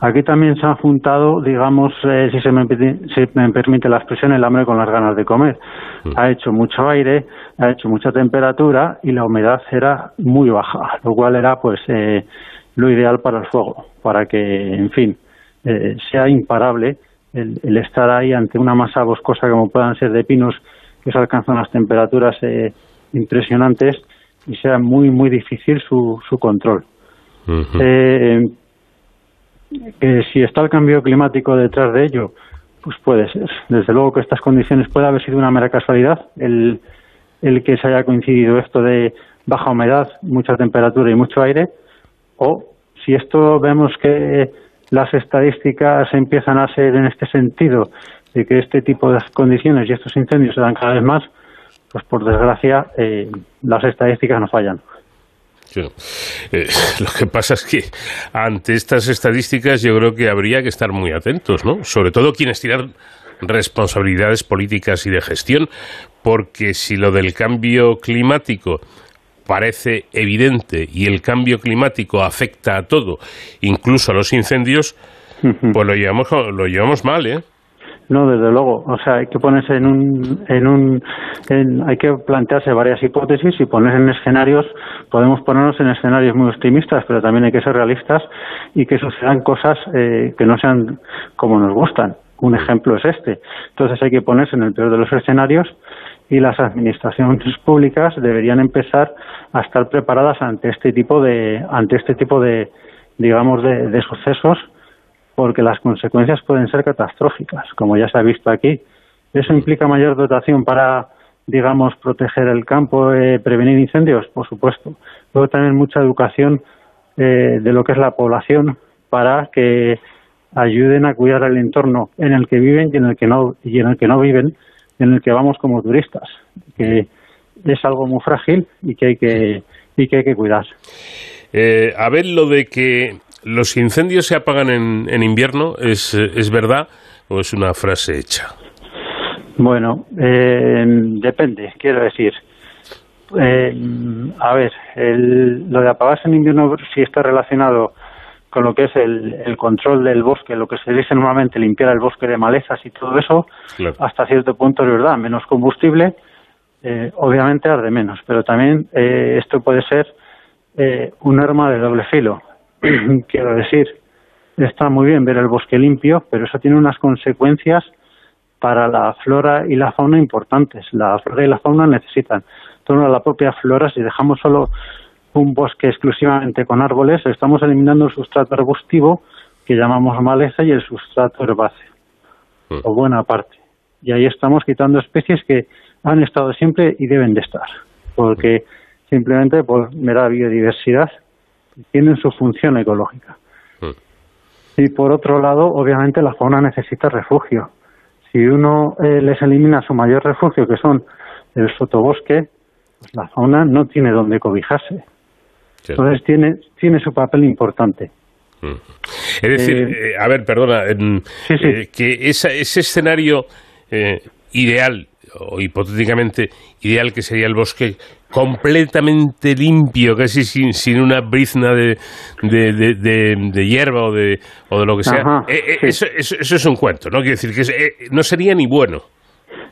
Aquí también se han juntado, digamos, eh, si, se me, permite- si me permite la expresión, el hambre con las ganas de comer. Ha hecho mucho aire, ha hecho mucha temperatura y la humedad era muy baja, lo cual era, pues, eh, lo ideal para el fuego, para que, en fin, eh, sea imparable el, el estar ahí ante una masa boscosa como puedan ser de pinos que se alcanzan las temperaturas eh, impresionantes y sea muy muy difícil su, su control. Eh, que si está el cambio climático detrás de ello, pues puede ser. Desde luego que estas condiciones puede haber sido una mera casualidad el, el que se haya coincidido esto de baja humedad, mucha temperatura y mucho aire, o si esto vemos que las estadísticas empiezan a ser en este sentido, de que este tipo de condiciones y estos incendios se dan cada vez más, pues por desgracia eh, las estadísticas no fallan. Sí. Eh, lo que pasa es que ante estas estadísticas yo creo que habría que estar muy atentos, ¿no? Sobre todo quienes tienen responsabilidades políticas y de gestión, porque si lo del cambio climático parece evidente y el cambio climático afecta a todo, incluso a los incendios, pues lo llevamos, lo llevamos mal, ¿eh? No, desde luego. O sea, hay que ponerse en un, en un, en- hay que plantearse varias hipótesis y poner en escenarios. Podemos ponernos en escenarios muy optimistas, pero también hay que ser realistas y que sucedan cosas eh, que no sean como nos gustan. Un ejemplo es este. Entonces hay que ponerse en el peor de los escenarios y las administraciones públicas deberían empezar a estar preparadas ante este tipo de, ante este tipo de, digamos, de, de sucesos porque las consecuencias pueden ser catastróficas, como ya se ha visto aquí. ¿Eso implica mayor dotación para, digamos, proteger el campo, eh, prevenir incendios? Por supuesto. Luego también mucha educación eh, de lo que es la población para que ayuden a cuidar el entorno en el que viven y en el que no y en el que no viven, en el que vamos como turistas, que es algo muy frágil y que hay que y que hay que cuidar. Eh, a ver, lo de que los incendios se apagan en, en invierno, ¿es, ¿es verdad o es una frase hecha? Bueno, eh, depende, quiero decir. Eh, a ver, el- lo de apagarse en invierno si está relacionado con lo que es el, el control del bosque, lo que se dice normalmente limpiar el bosque de malezas y todo eso, hasta cierto punto es verdad, menos combustible, eh, obviamente arde menos, pero también eh, esto puede ser eh, un arma de doble filo. quiero decir, está muy bien ver el bosque limpio, pero eso tiene unas consecuencias para la flora y la fauna importantes. La flora y la fauna necesitan toda la propia flora. Si dejamos solo un bosque exclusivamente con árboles, estamos eliminando el sustrato arbustivo que llamamos maleza y el sustrato herbáceo, o buena parte. Y ahí estamos quitando especies que han estado siempre y deben de estar, porque simplemente por mera biodiversidad tienen su función ecológica. Y por otro lado, obviamente la fauna necesita refugio. Si uno eh, les elimina su mayor refugio, que son el sotobosque, pues la fauna no tiene donde cobijarse. Entonces tiene, tiene su papel importante. Es decir, Eh, eh, a ver, perdona, eh, que esa- ese escenario ideal o hipotéticamente ideal que sería el bosque completamente limpio, casi sin, sin una brizna de, de, de, hierba o de, o de lo que sea. Eh, eh, eso, eso, es un cuento, ¿no? Quiero decir que eh, no sería ni bueno.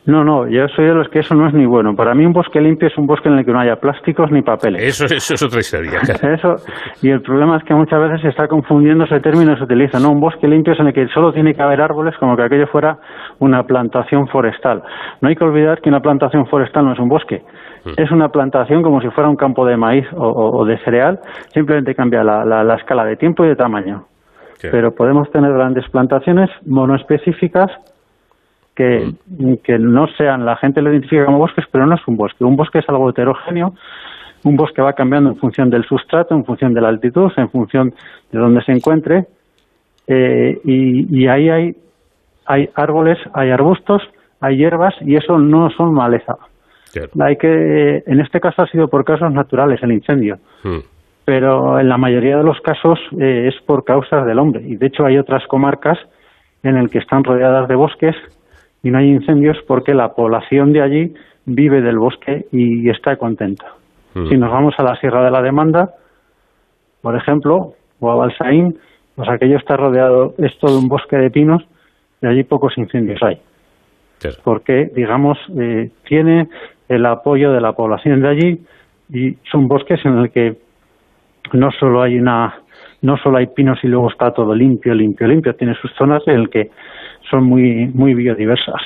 No, no, yo soy de los que eso no es ni bueno. Para mí un bosque limpio es un bosque en el que no haya plásticos ni papeles. Eso, eso es otra historia. eso, y el problema es que muchas veces se está confundiendo ese término y se utiliza. No, un bosque limpio es en el que solo tiene que haber árboles como que aquello fuera una plantación forestal. No hay que olvidar que una plantación forestal no es un bosque. Mm. Es una plantación como si fuera un campo de maíz o, de cereal, simplemente cambia la, la, escala de tiempo y de tamaño. Pero podemos tener grandes plantaciones monoespecíficas que, no sean, la gente lo identifica como bosques, pero no es un bosque. Un bosque es algo heterogéneo, un bosque va cambiando en función del sustrato, en función de la altitud, en función de dónde se encuentre, eh, y, ahí hay, hay árboles, hay arbustos, hay hierbas, y eso no son maleza. Hay que, en este caso ha sido por causas naturales el incendio, hmm. pero en la mayoría de los casos eh, es por causas del hombre. Y de hecho hay otras comarcas en el que están rodeadas de bosques y no hay incendios porque la población de allí vive del bosque y está contenta. Hmm. Si nos vamos a la Sierra de la Demanda, por ejemplo, o a Balsaín, pues aquello está rodeado, es todo un bosque de pinos y allí pocos incendios hay. Porque, digamos, eh, tiene el apoyo de la población de allí y son bosques en el que no solo hay una no solo hay pinos y luego está todo limpio, limpio, limpio, tiene sus zonas en el que son muy, muy biodiversas.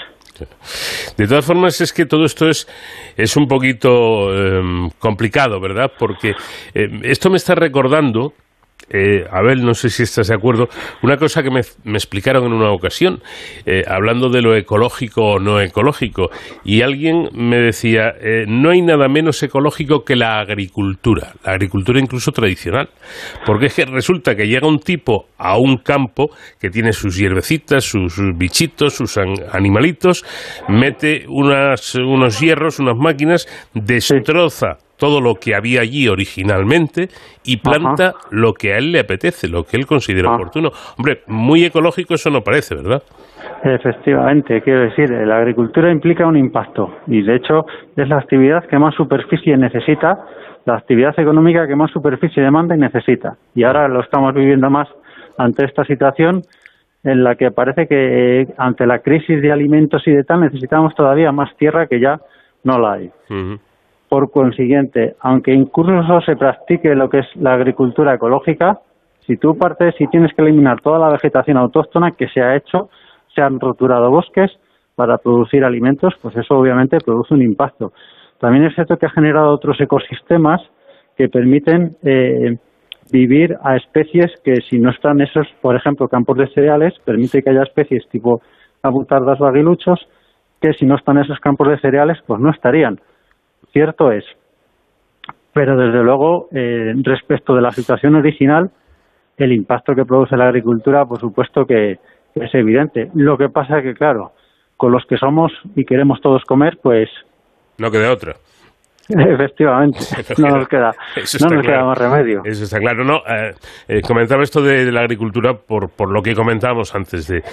De todas formas, es que todo esto es, es un poquito em, complicado, ¿verdad? Porque em, esto me está recordando eh, Abel, no sé si estás de acuerdo, una cosa que me, explicaron en una ocasión, eh, hablando de lo ecológico o no ecológico, y alguien me decía, eh, no hay nada menos ecológico que la agricultura, la agricultura incluso tradicional, porque es que resulta que llega un tipo a un campo que tiene sus hierbecitas, sus, bichitos, sus animalitos, mete unas, unos hierros, unas máquinas, destroza todo lo que había allí originalmente y planta lo que a él le apetece, lo que él considera ah. oportuno. Hombre, muy ecológico eso no parece, ¿verdad? Efectivamente, quiero decir, la agricultura implica un impacto y de hecho es la actividad que más superficie necesita, la actividad económica que más superficie demanda y necesita. Y ahora lo estamos viviendo más ante esta situación en la que parece que ante la crisis de alimentos y de tal necesitamos todavía más tierra que ya no la hay. Por consiguiente, aunque incluso se practique lo que es la agricultura ecológica, si tú partes y tienes que eliminar toda la vegetación autóctona que se ha hecho, se han roturado bosques para producir alimentos, pues eso obviamente produce un impacto. También es cierto que ha generado otros ecosistemas que permiten eh, vivir a especies que si no están esos, por ejemplo, campos de cereales, permite que haya especies tipo abutardas o aguiluchos que si no están esos campos de cereales, pues no estarían. Cierto es. Pero desde luego, eh, respecto de la situación original, el impacto que produce la agricultura, por supuesto que es evidente. Lo que pasa es que, claro, con los que somos y queremos todos comer, pues... No queda otra. Efectivamente, no nos queda, no nos queda más remedio. Eso está claro. No, eh, eh, comentaba esto de, la agricultura por, por lo que comentábamos antes de,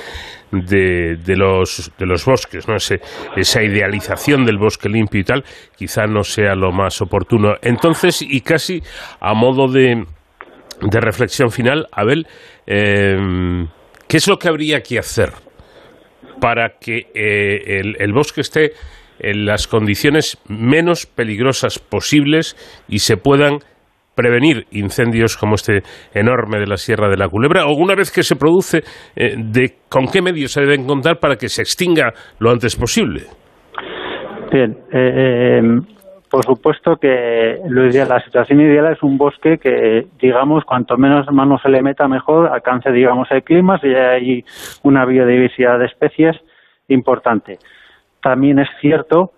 de, los, de los bosques, ¿no? esa idealización del bosque limpio y tal, quizá no sea lo más oportuno. Entonces, y casi a modo de, de reflexión final, Abel, eh, ¿qué es lo que habría que hacer para que el, el bosque esté en las condiciones menos peligrosas posibles y se puedan prevenir incendios como este enorme de la Sierra de la Culebra? ¿O una vez que se produce, eh, de con qué medios se deben contar para que se extinga lo antes posible? Bien, eh, em, por supuesto que lo ideal, la situación ideal es un bosque que, digamos, cuanto menos mano se le meta, mejor alcance, digamos, el clima y hay una biodiversidad de especies importante también es cierto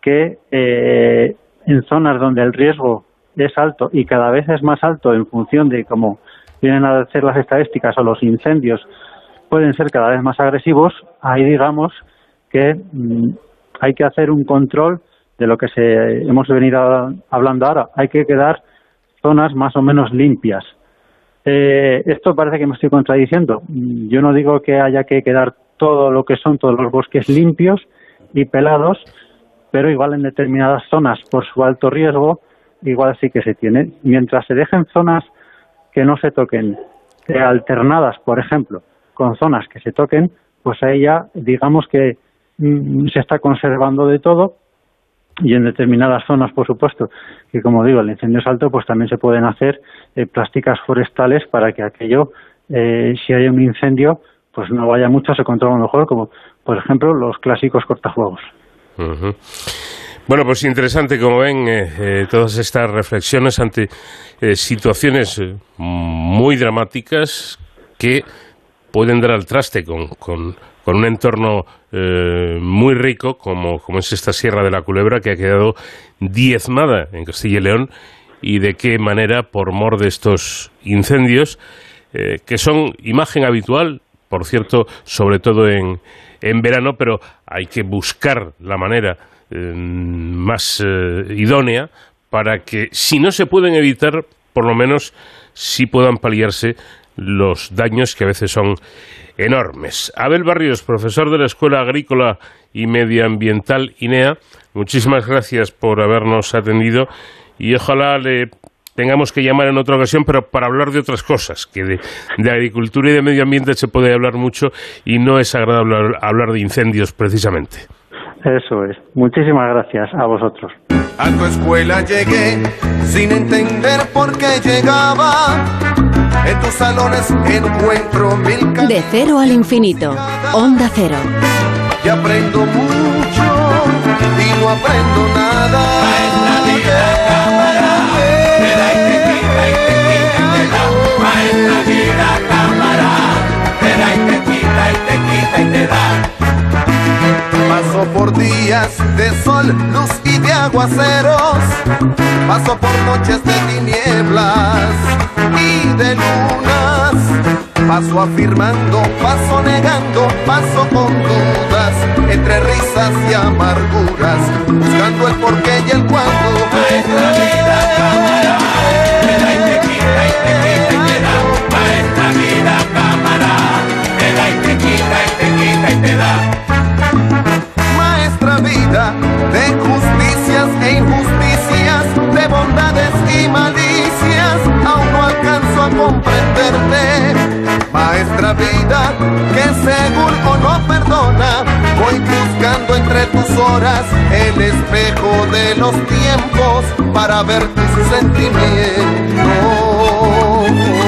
que eh, en zonas donde el riesgo es alto y cada vez es más alto en función de cómo vienen a ser las estadísticas o los incendios pueden ser cada vez más agresivos, ahí digamos que mm, hay que hacer un control de lo que se hemos venido hablando ahora. Hay que quedar zonas más o menos limpias. Eh, esto parece que me estoy contradiciendo. Mm, yo no digo que haya que quedar todo lo que son todos los bosques limpios, y pelados, pero igual en determinadas zonas, por su alto riesgo, igual sí que se tiene. Mientras se dejen zonas que no se toquen, eh, alternadas, por ejemplo, con zonas que se toquen, pues ahí ya digamos que mm, se está conservando de todo y en determinadas zonas, por supuesto, que como digo, el incendio es alto, pues también se pueden hacer eh, plásticas forestales para que aquello, eh, si hay un incendio, pues no vaya mucho, se controla mejor, como por ejemplo los clásicos cortafuegos. Bueno, pues interesante, como ven, eh, eh, todas estas reflexiones ante eh, situaciones muy dramáticas que pueden dar al traste con, con, un entorno muy rico como, como es esta Sierra de la Culebra que ha quedado diezmada en Castilla y León y de qué manera, por mor de estos incendios, que son imagen habitual, por cierto, sobre todo en, en verano, pero hay que buscar la manera eh, más eh, idónea para que, si no se pueden evitar, por lo menos sí puedan paliarse los daños que a veces son enormes. Abel Barrios, profesor de la Escuela Agrícola y Medioambiental INEA, muchísimas gracias por habernos atendido y ojalá le tengamos que llamar en otra ocasión, pero para hablar de otras cosas, que de, agricultura y de medio ambiente se puede hablar mucho y no es agradable hablar de incendios precisamente. Eso es. Muchísimas gracias a vosotros. A tu escuela llegué sin entender por qué llegaba. En tus salones encuentro mil De cero al infinito. Onda cero. Y aprendo mucho y no aprendo nada. Da. Maestra cámara, te da y te quita y te quita y te da. Paso por días de sol, luz y de aguaceros. Paso por noches de tinieblas y de lunas. Paso afirmando, paso negando, paso con dudas, entre risas y amarguras, buscando el porqué y el cuándo. Da vida de justicias e injusticias, de bondades y malicias, aún no alcanzo a comprenderte. Maestra vida, que seguro no perdona, voy buscando entre tus horas el espejo de los tiempos para ver tus sentimientos.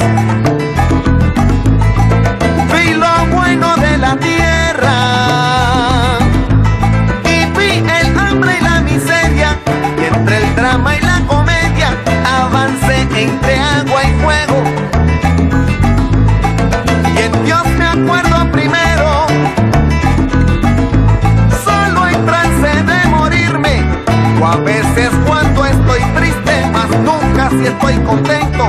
si estoy contento.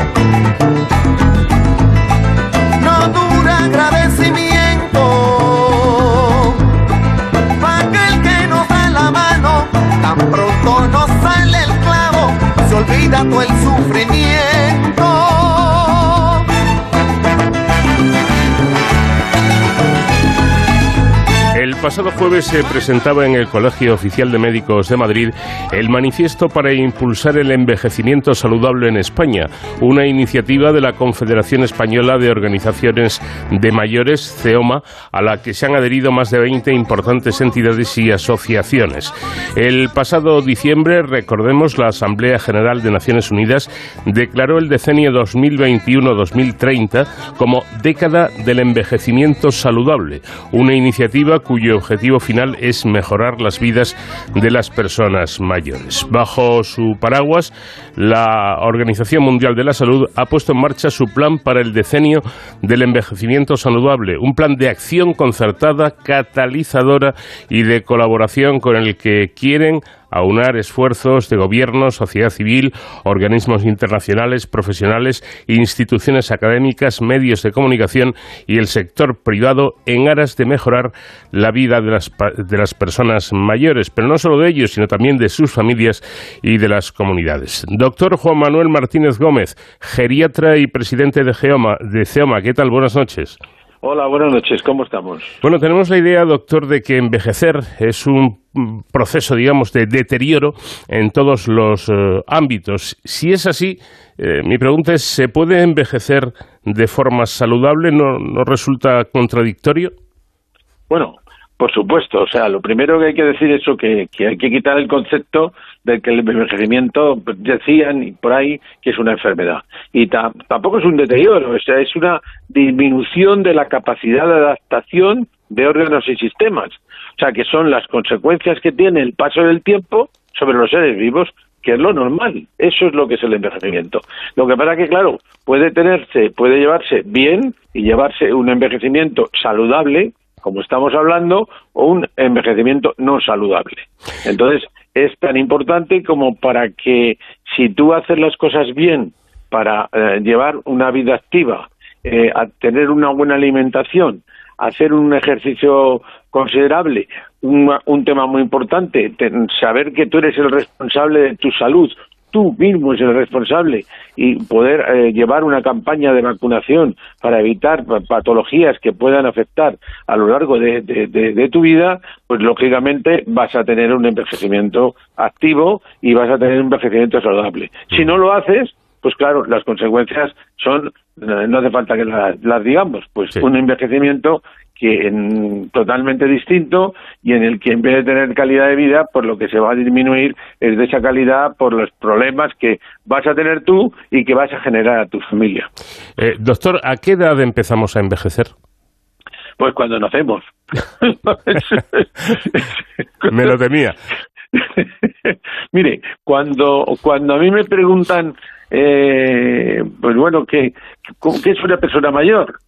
Pasado jueves se presentaba en el Colegio Oficial de Médicos de Madrid el Manifiesto para impulsar el envejecimiento saludable en España, una iniciativa de la Confederación Española de Organizaciones de Mayores, CEOMA, a la que se han adherido más de 20 importantes entidades y asociaciones. El pasado diciembre, recordemos, la Asamblea General de Naciones Unidas declaró el decenio 2021-2030 como década del envejecimiento saludable, una iniciativa cuyo objetivo final es mejorar las vidas de las personas mayores. Bajo su paraguas, la Organización Mundial de la Salud ha puesto en marcha su plan para el decenio del envejecimiento saludable, un plan de acción concertada, catalizadora y de colaboración con el que quieren aunar esfuerzos de gobierno, sociedad civil, organismos internacionales, profesionales, instituciones académicas, medios de comunicación y el sector privado en aras de mejorar la vida de las, de las personas mayores, pero no solo de ellos, sino también de sus familias y de las comunidades. Doctor Juan Manuel Martínez Gómez, geriatra y presidente de, Geoma, de CEOMA, ¿qué tal? Buenas noches. Hola, buenas noches, ¿cómo estamos? Bueno, tenemos la idea, doctor, de que envejecer es un proceso, digamos, de deterioro en todos los eh, ámbitos. Si es así, eh, mi pregunta es, ¿se puede envejecer de forma saludable? ¿No, no resulta contradictorio? Bueno, por supuesto, o sea, lo primero que hay que decir es que hay que quitar el concepto de que el envejecimiento, decían por ahí, que es una enfermedad. Y tampoco es un deterioro, o sea, es una disminución de la capacidad de adaptación de órganos y sistemas. O sea, que son las consecuencias que tiene el paso del tiempo sobre los seres vivos, que es lo normal. Eso es lo que es el envejecimiento. Lo que pasa que, claro, puede tenerse, puede llevarse bien y llevarse un envejecimiento saludable, como estamos hablando, o un envejecimiento no saludable. Entonces, es tan importante como para que si tú haces las cosas bien para eh, llevar una vida activa, eh, a tener una buena alimentación, hacer un ejercicio considerable, un, tema muy importante, saber que tú eres el responsable de tu salud, tú mismo eres el responsable y poder eh, llevar una campaña de vacunación para evitar patologías que puedan afectar a lo largo de, tu vida, pues lógicamente vas a tener un envejecimiento activo y vas a tener un envejecimiento saludable. Si no lo haces, pues claro, las consecuencias son, no hace falta que las, digamos, pues un envejecimiento que en, totalmente distinto y en el que en vez de tener calidad de vida, pues lo que se va a disminuir es de esa calidad por los problemas que vas a tener tú y que vas a generar a tu familia. Eh, doctor, ¿a qué edad empezamos a envejecer? Pues cuando nacemos. Me lo temía. Mire, cuando, cuando a mí me preguntan, eh, pues bueno, ¿qué, ¿qué es una persona mayor?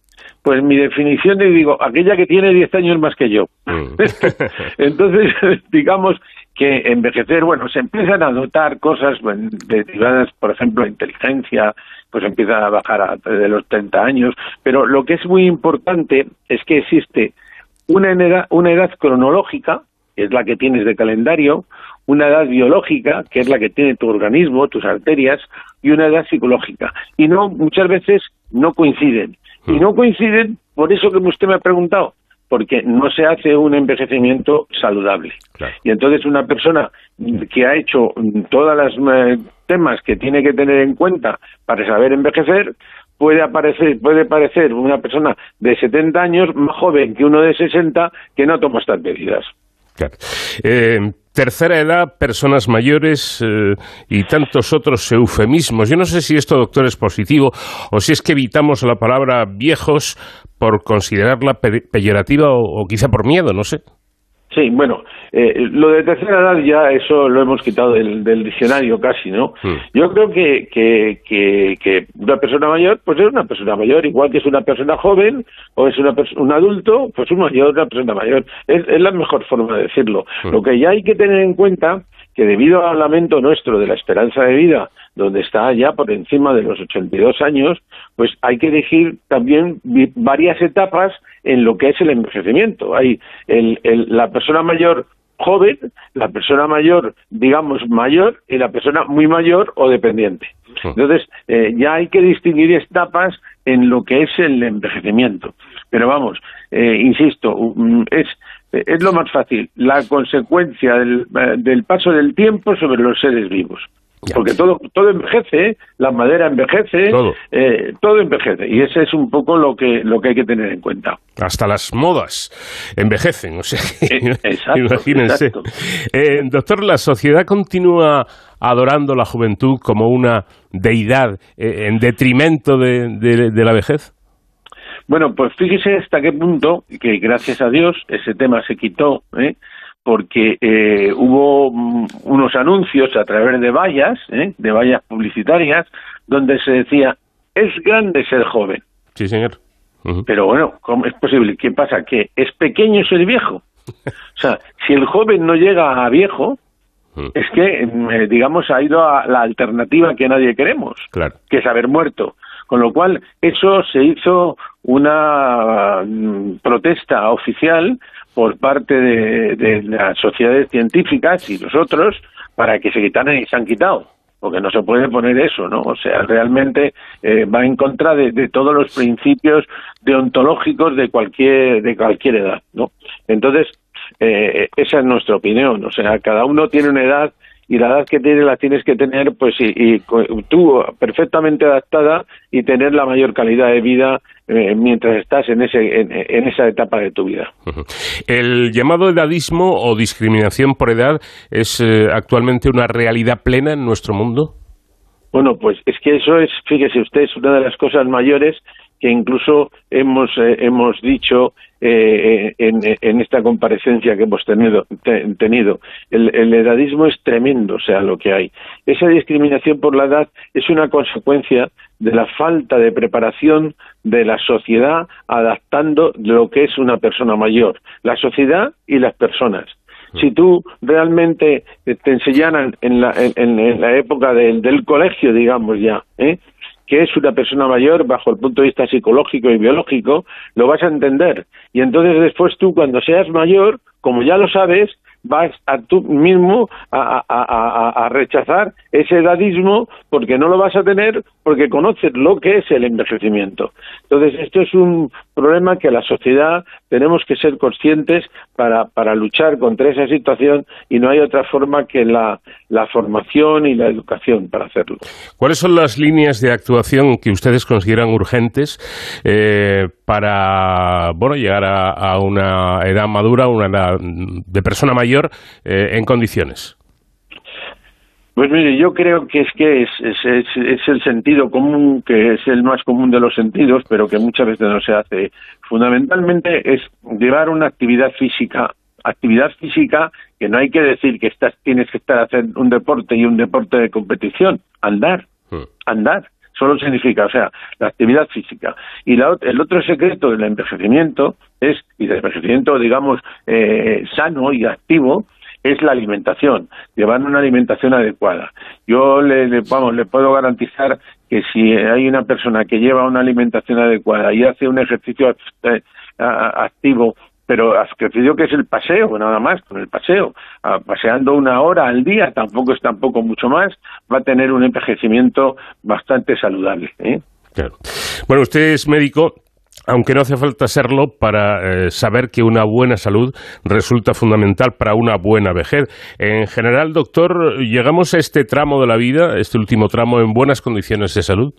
Pues mi definición de digo, aquella que tiene 10 años más que yo. Mm. Entonces, digamos que envejecer, bueno, se empiezan a notar cosas derivadas, por ejemplo, inteligencia, pues empieza a bajar a, de los 30 años, pero lo que es muy importante es que existe una edad, una edad cronológica, que es la que tienes de calendario, una edad biológica, que es la que tiene tu organismo, tus arterias, y una edad psicológica. Y no, muchas veces no coinciden. Y mm. no coinciden por eso que usted me ha preguntado, porque no se hace un envejecimiento saludable. Y entonces una persona que ha hecho todos los eh, temas que tiene que tener en cuenta para saber envejecer, puede aparecer, puede parecer una persona de 70 años más joven que uno de 60 que no toma estas medidas. Eh, tercera edad, personas mayores eh, y tantos otros eufemismos. Yo no sé si esto, doctor, es positivo o si es que evitamos la palabra viejos por considerarla peyorativa o quizá por miedo, no sé. Sí, bueno, eh, lo de tercera edad ya eso lo hemos quitado del, diccionario casi, ¿no? Hmm. Yo creo que, que, que, una persona mayor, pues es una persona mayor, igual que es una persona joven o es una un adulto, pues un mayor, una persona mayor. Es, es la mejor forma de decirlo. Hmm. Lo que ya hay que tener en cuenta que debido al lamento nuestro de la esperanza de vida, donde está ya por encima de los 82 años, pues hay que elegir también varias etapas en lo que es el envejecimiento. Hay el, la persona mayor joven, la persona mayor, digamos, mayor, y la persona muy mayor o dependiente. Entonces, eh, ya hay que distinguir etapas en lo que es el envejecimiento. Pero vamos, eh, insisto, es es lo más fácil, la consecuencia del, eh, del paso del tiempo sobre los seres vivos. Porque todo, todo envejece, ¿eh? la madera envejece, eh, todo. envejece. Y ese es un poco lo que, lo que hay que tener en cuenta. Hasta las modas envejecen, o sea, imagínense. doctor, ¿la sociedad continúa adorando la juventud como una deidad en detrimento de la vejez? Bueno, pues fíjese hasta qué punto que gracias a Dios ese tema se quitó, ¿eh? Porque eh, hubo mm, unos anuncios a través de vallas, ¿eh? de vallas publicitarias, donde se decía, es grande ser joven. Sí, señor. Pero bueno, ¿cómo es posible? ¿Qué pasa? ¿Que es pequeño ser viejo? O sea, si el joven no llega a viejo, Es que, eh, digamos, ha ido a la alternativa que nadie queremos, Claro. que es haber muerto. Con lo cual, eso se hizo una mm, protesta oficial por parte de, de las sociedades científicas y nosotros para que se quitaran y se han quitado porque no se puede poner eso, ¿no? O sea, realmente eh, va en contra de, de todos los principios deontológicos de cualquier de cualquier edad, ¿no? Entonces, eh, esa es nuestra opinión, o sea, cada uno tiene una edad y la edad que tiene la tienes que tener, pues, y, y tú perfectamente adaptada y tener la mayor calidad de vida eh, mientras estás en ese en, en esa etapa de tu vida. El llamado edadismo o discriminación por edad es eh, actualmente una realidad plena en nuestro mundo. Bueno, pues es que eso es, fíjese usted, es una de las cosas mayores que incluso hemos eh, hemos dicho eh, en, esta comparecencia que hemos tenido. te- tenido. El, edadismo es tremendo, o sea, lo que hay. Esa discriminación por la edad es una consecuencia de la falta de preparación de la sociedad adaptando lo que es una persona mayor, la sociedad y las personas. Si tú realmente te enseñaran en la, en- en la época del, del colegio, digamos ya, ¿eh? Que es una persona mayor bajo el punto de vista psicológico y biológico, lo vas a entender. Y entonces después tú, cuando seas mayor, como ya lo sabes, vas a tú mismo a, rechazar ese edadismo porque no lo vas a tener porque conoces lo que es el envejecimiento. Entonces, esto es un problema que la sociedad tenemos que ser conscientes para, para luchar contra esa situación y no hay otra forma que la, la formación y la educación para hacerlo. ¿Cuáles son las líneas de actuación que ustedes consideran urgentes eh, para bueno llegar a, una edad madura, una edad de persona mayor eh, en condiciones? Pues mire, yo creo que es que es, es, es- es el sentido común, que es el más común de los sentidos, pero que muchas veces no se hace. Fundamentalmente es llevar una actividad física, actividad física que no hay que decir que estás, tienes que estar hacer un deporte y un deporte de competición, andar, andar. Solo significa, o sea, la actividad física. Y la el otro secreto del envejecimiento es, y del envejecimiento, digamos, eh, sano y activo, es la alimentación, llevar una alimentación adecuada. Yo le, vamos, le puedo garantizar que si hay una persona que lleva una alimentación adecuada y hace un ejercicio eh, activo, pero ejercicio que es el paseo, nada más, con el paseo, ah, paseando una hora al día, tampoco es tampoco mucho más, va a tener un envejecimiento bastante saludable. ¿eh? Claro. Bueno, usted es médico. Aunque no hace falta serlo para eh, saber que una buena salud resulta fundamental para una buena vejez. En general, doctor, ¿llegamos a este tramo de la vida, este último tramo, en buenas condiciones de salud?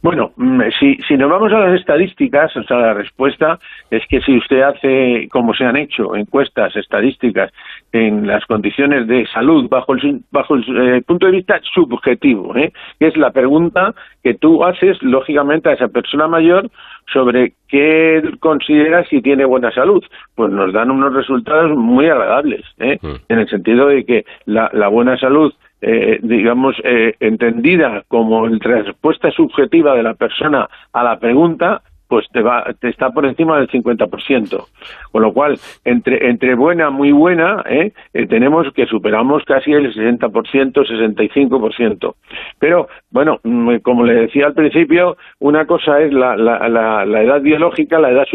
Bueno, mm, si, si nos vamos a las estadísticas, o sea, la respuesta es que si usted hace, como se han hecho, encuestas estadísticas en las condiciones de salud bajo el, bajo el eh, punto de vista subjetivo, ¿eh? que es la pregunta que tú haces, lógicamente, a esa persona mayor sobre qué considera si tiene buena salud, pues nos dan unos resultados muy agradables, ¿eh? en el sentido de que la, la buena salud eh, digamos, eh, entendida como la respuesta subjetiva de la persona a la pregunta, pues te, va, te está por encima del 50%. Con lo cual, entre, entre buena, muy buena, ¿eh? Eh, tenemos que superamos casi el 60%, 65%. Pero, bueno, mm, como le decía al principio, una cosa es la, la, la, la edad biológica, la edad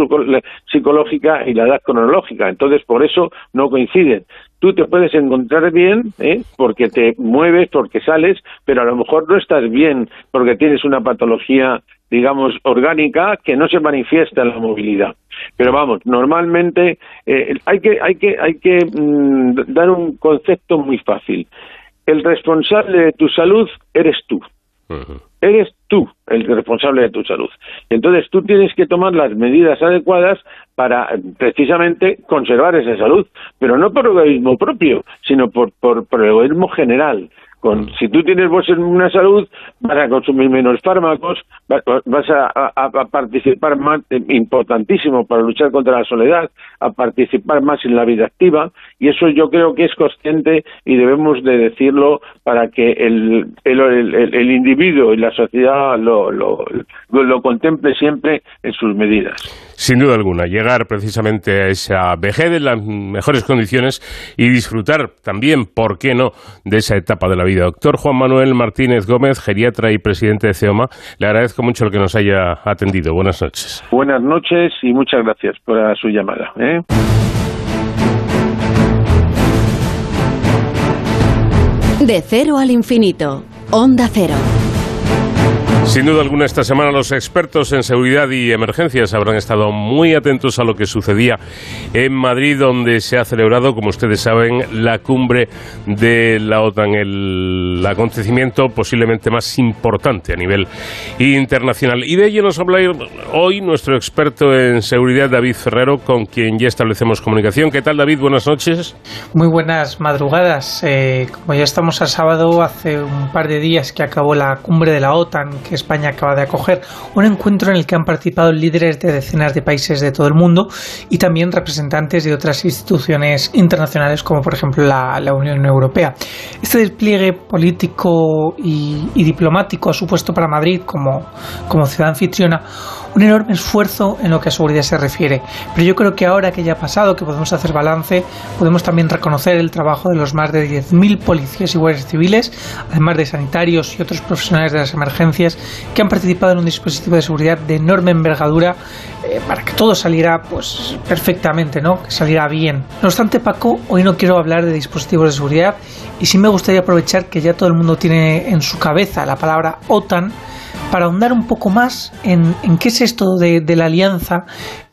psicológica y la edad cronológica. Entonces, por eso no coinciden tú te puedes encontrar bien ¿eh? porque te mueves, porque sales, pero a lo mejor no estás bien porque tienes una patología, digamos, orgánica que no se manifiesta en la movilidad. Pero vamos, normalmente eh, hay que, hay que, hay que mm, dar un concepto muy fácil. El responsable de tu salud eres tú. Eres tú el responsable de tu salud. Entonces tú tienes que tomar las medidas adecuadas para precisamente conservar esa salud, pero no por egoísmo propio, sino por, por, por egoísmo general. Con si tú tienes buena salud, vas a consumir menos fármacos, vas a, participar más, eh, importantísimo para luchar contra la soledad, a participar más en la vida activa, y eso yo creo que es consciente y debemos de decirlo para que el, el, individuo y la sociedad lo, lo, lo contemple siempre en sus medidas. Sin duda alguna, llegar precisamente a esa vejez en las mejores condiciones y disfrutar también, ¿por qué no?, de esa etapa de la vida. Doctor Juan Manuel Martínez Gómez, geriatra y presidente de CEOMA, le agradezco mucho el que nos haya atendido. Buenas noches. Buenas noches y muchas gracias por su llamada. ¿eh? De cero al infinito. Onda cero. Sin duda alguna, esta semana los expertos en seguridad y emergencias habrán estado muy atentos a lo que sucedía en Madrid, donde se ha celebrado, como ustedes saben, la cumbre de la OTAN, el acontecimiento posiblemente más importante a nivel internacional. Y de ello nos habla hoy nuestro experto en seguridad, David Ferrero, con quien ya establecemos comunicación. ¿Qué tal, David? Buenas noches. Muy buenas madrugadas. Eh, como ya estamos a sábado, hace un par de días que acabó la cumbre de la OTAN, España acaba de acoger, un encuentro en el que han participado líderes de decenas de países de todo el mundo y también representantes de otras instituciones internacionales como por ejemplo la, Unión Europea. Este despliegue político y, diplomático ha supuesto para Madrid como, como ciudad anfitriona un enorme esfuerzo en lo que a seguridad se refiere. Pero yo creo que ahora que ya ha pasado, que podemos hacer balance, podemos también reconocer el trabajo de los más de 10.000 policías y guardias civiles, además de sanitarios y otros profesionales de las emergencias que han participado en un dispositivo de seguridad de enorme envergadura eh, para que todo saliera pues perfectamente, ¿no? Que saliera bien. No obstante, Paco, hoy no quiero hablar de dispositivos de seguridad y sí me gustaría aprovechar que ya todo el mundo tiene en su cabeza la palabra OTAN para ahondar un poco más en, qué es esto de, la alianza,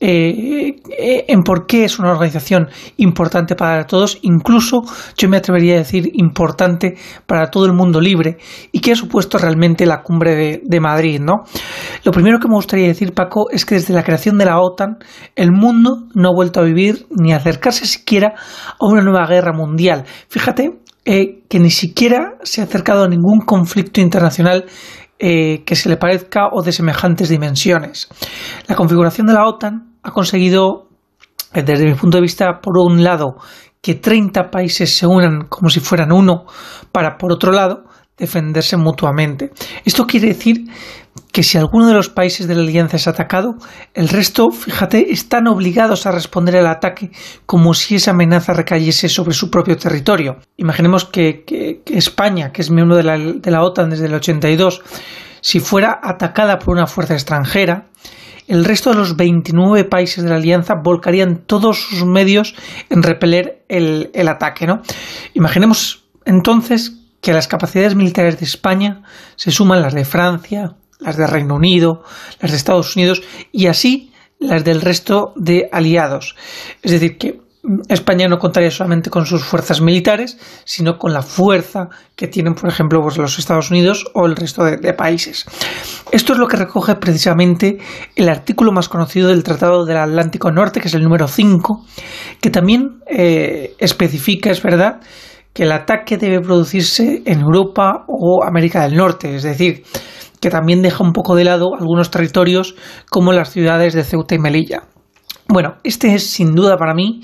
eh, eh, en por qué es una organización importante para todos, incluso yo me atrevería a decir importante para todo el mundo libre, y qué ha supuesto realmente la cumbre de, Madrid. ¿no? Lo primero que me gustaría decir, Paco, es que desde la creación de la OTAN, el mundo no ha vuelto a vivir ni a acercarse siquiera a una nueva guerra mundial. Fíjate eh, que ni siquiera se ha acercado a ningún conflicto internacional que se le parezca o de semejantes dimensiones. La configuración de la OTAN ha conseguido, eh, desde mi punto de vista, por un lado, que 30 países se unan como si fueran uno, para, por otro lado, defenderse mutuamente. Esto quiere decir que si alguno de los países de la alianza es atacado, el resto, fíjate, están obligados a responder al ataque como si esa amenaza recayese sobre su propio territorio. Imaginemos que, España, que es miembro de la, OTAN desde el 82, si fuera atacada por una fuerza extranjera, el resto de los 29 países de la alianza volcarían todos sus medios en repeler el, ataque. ¿no? Imaginemos entonces que a las capacidades militares de España se suman las de Francia, las de Reino Unido, las de Estados Unidos y así las del resto de aliados. Es decir, que España no contaría solamente con sus fuerzas militares, sino con la fuerza que tienen, por ejemplo, pues, los Estados Unidos o el resto de, países. Esto es lo que recoge precisamente el artículo más conocido del Tratado del Atlántico Norte, que es el número 5, que también eh, especifica, es verdad, que el ataque debe producirse en Europa o América del Norte, es decir, que también deja un poco de lado algunos territorios como las ciudades de Ceuta y Melilla. Bueno, este es sin duda para mí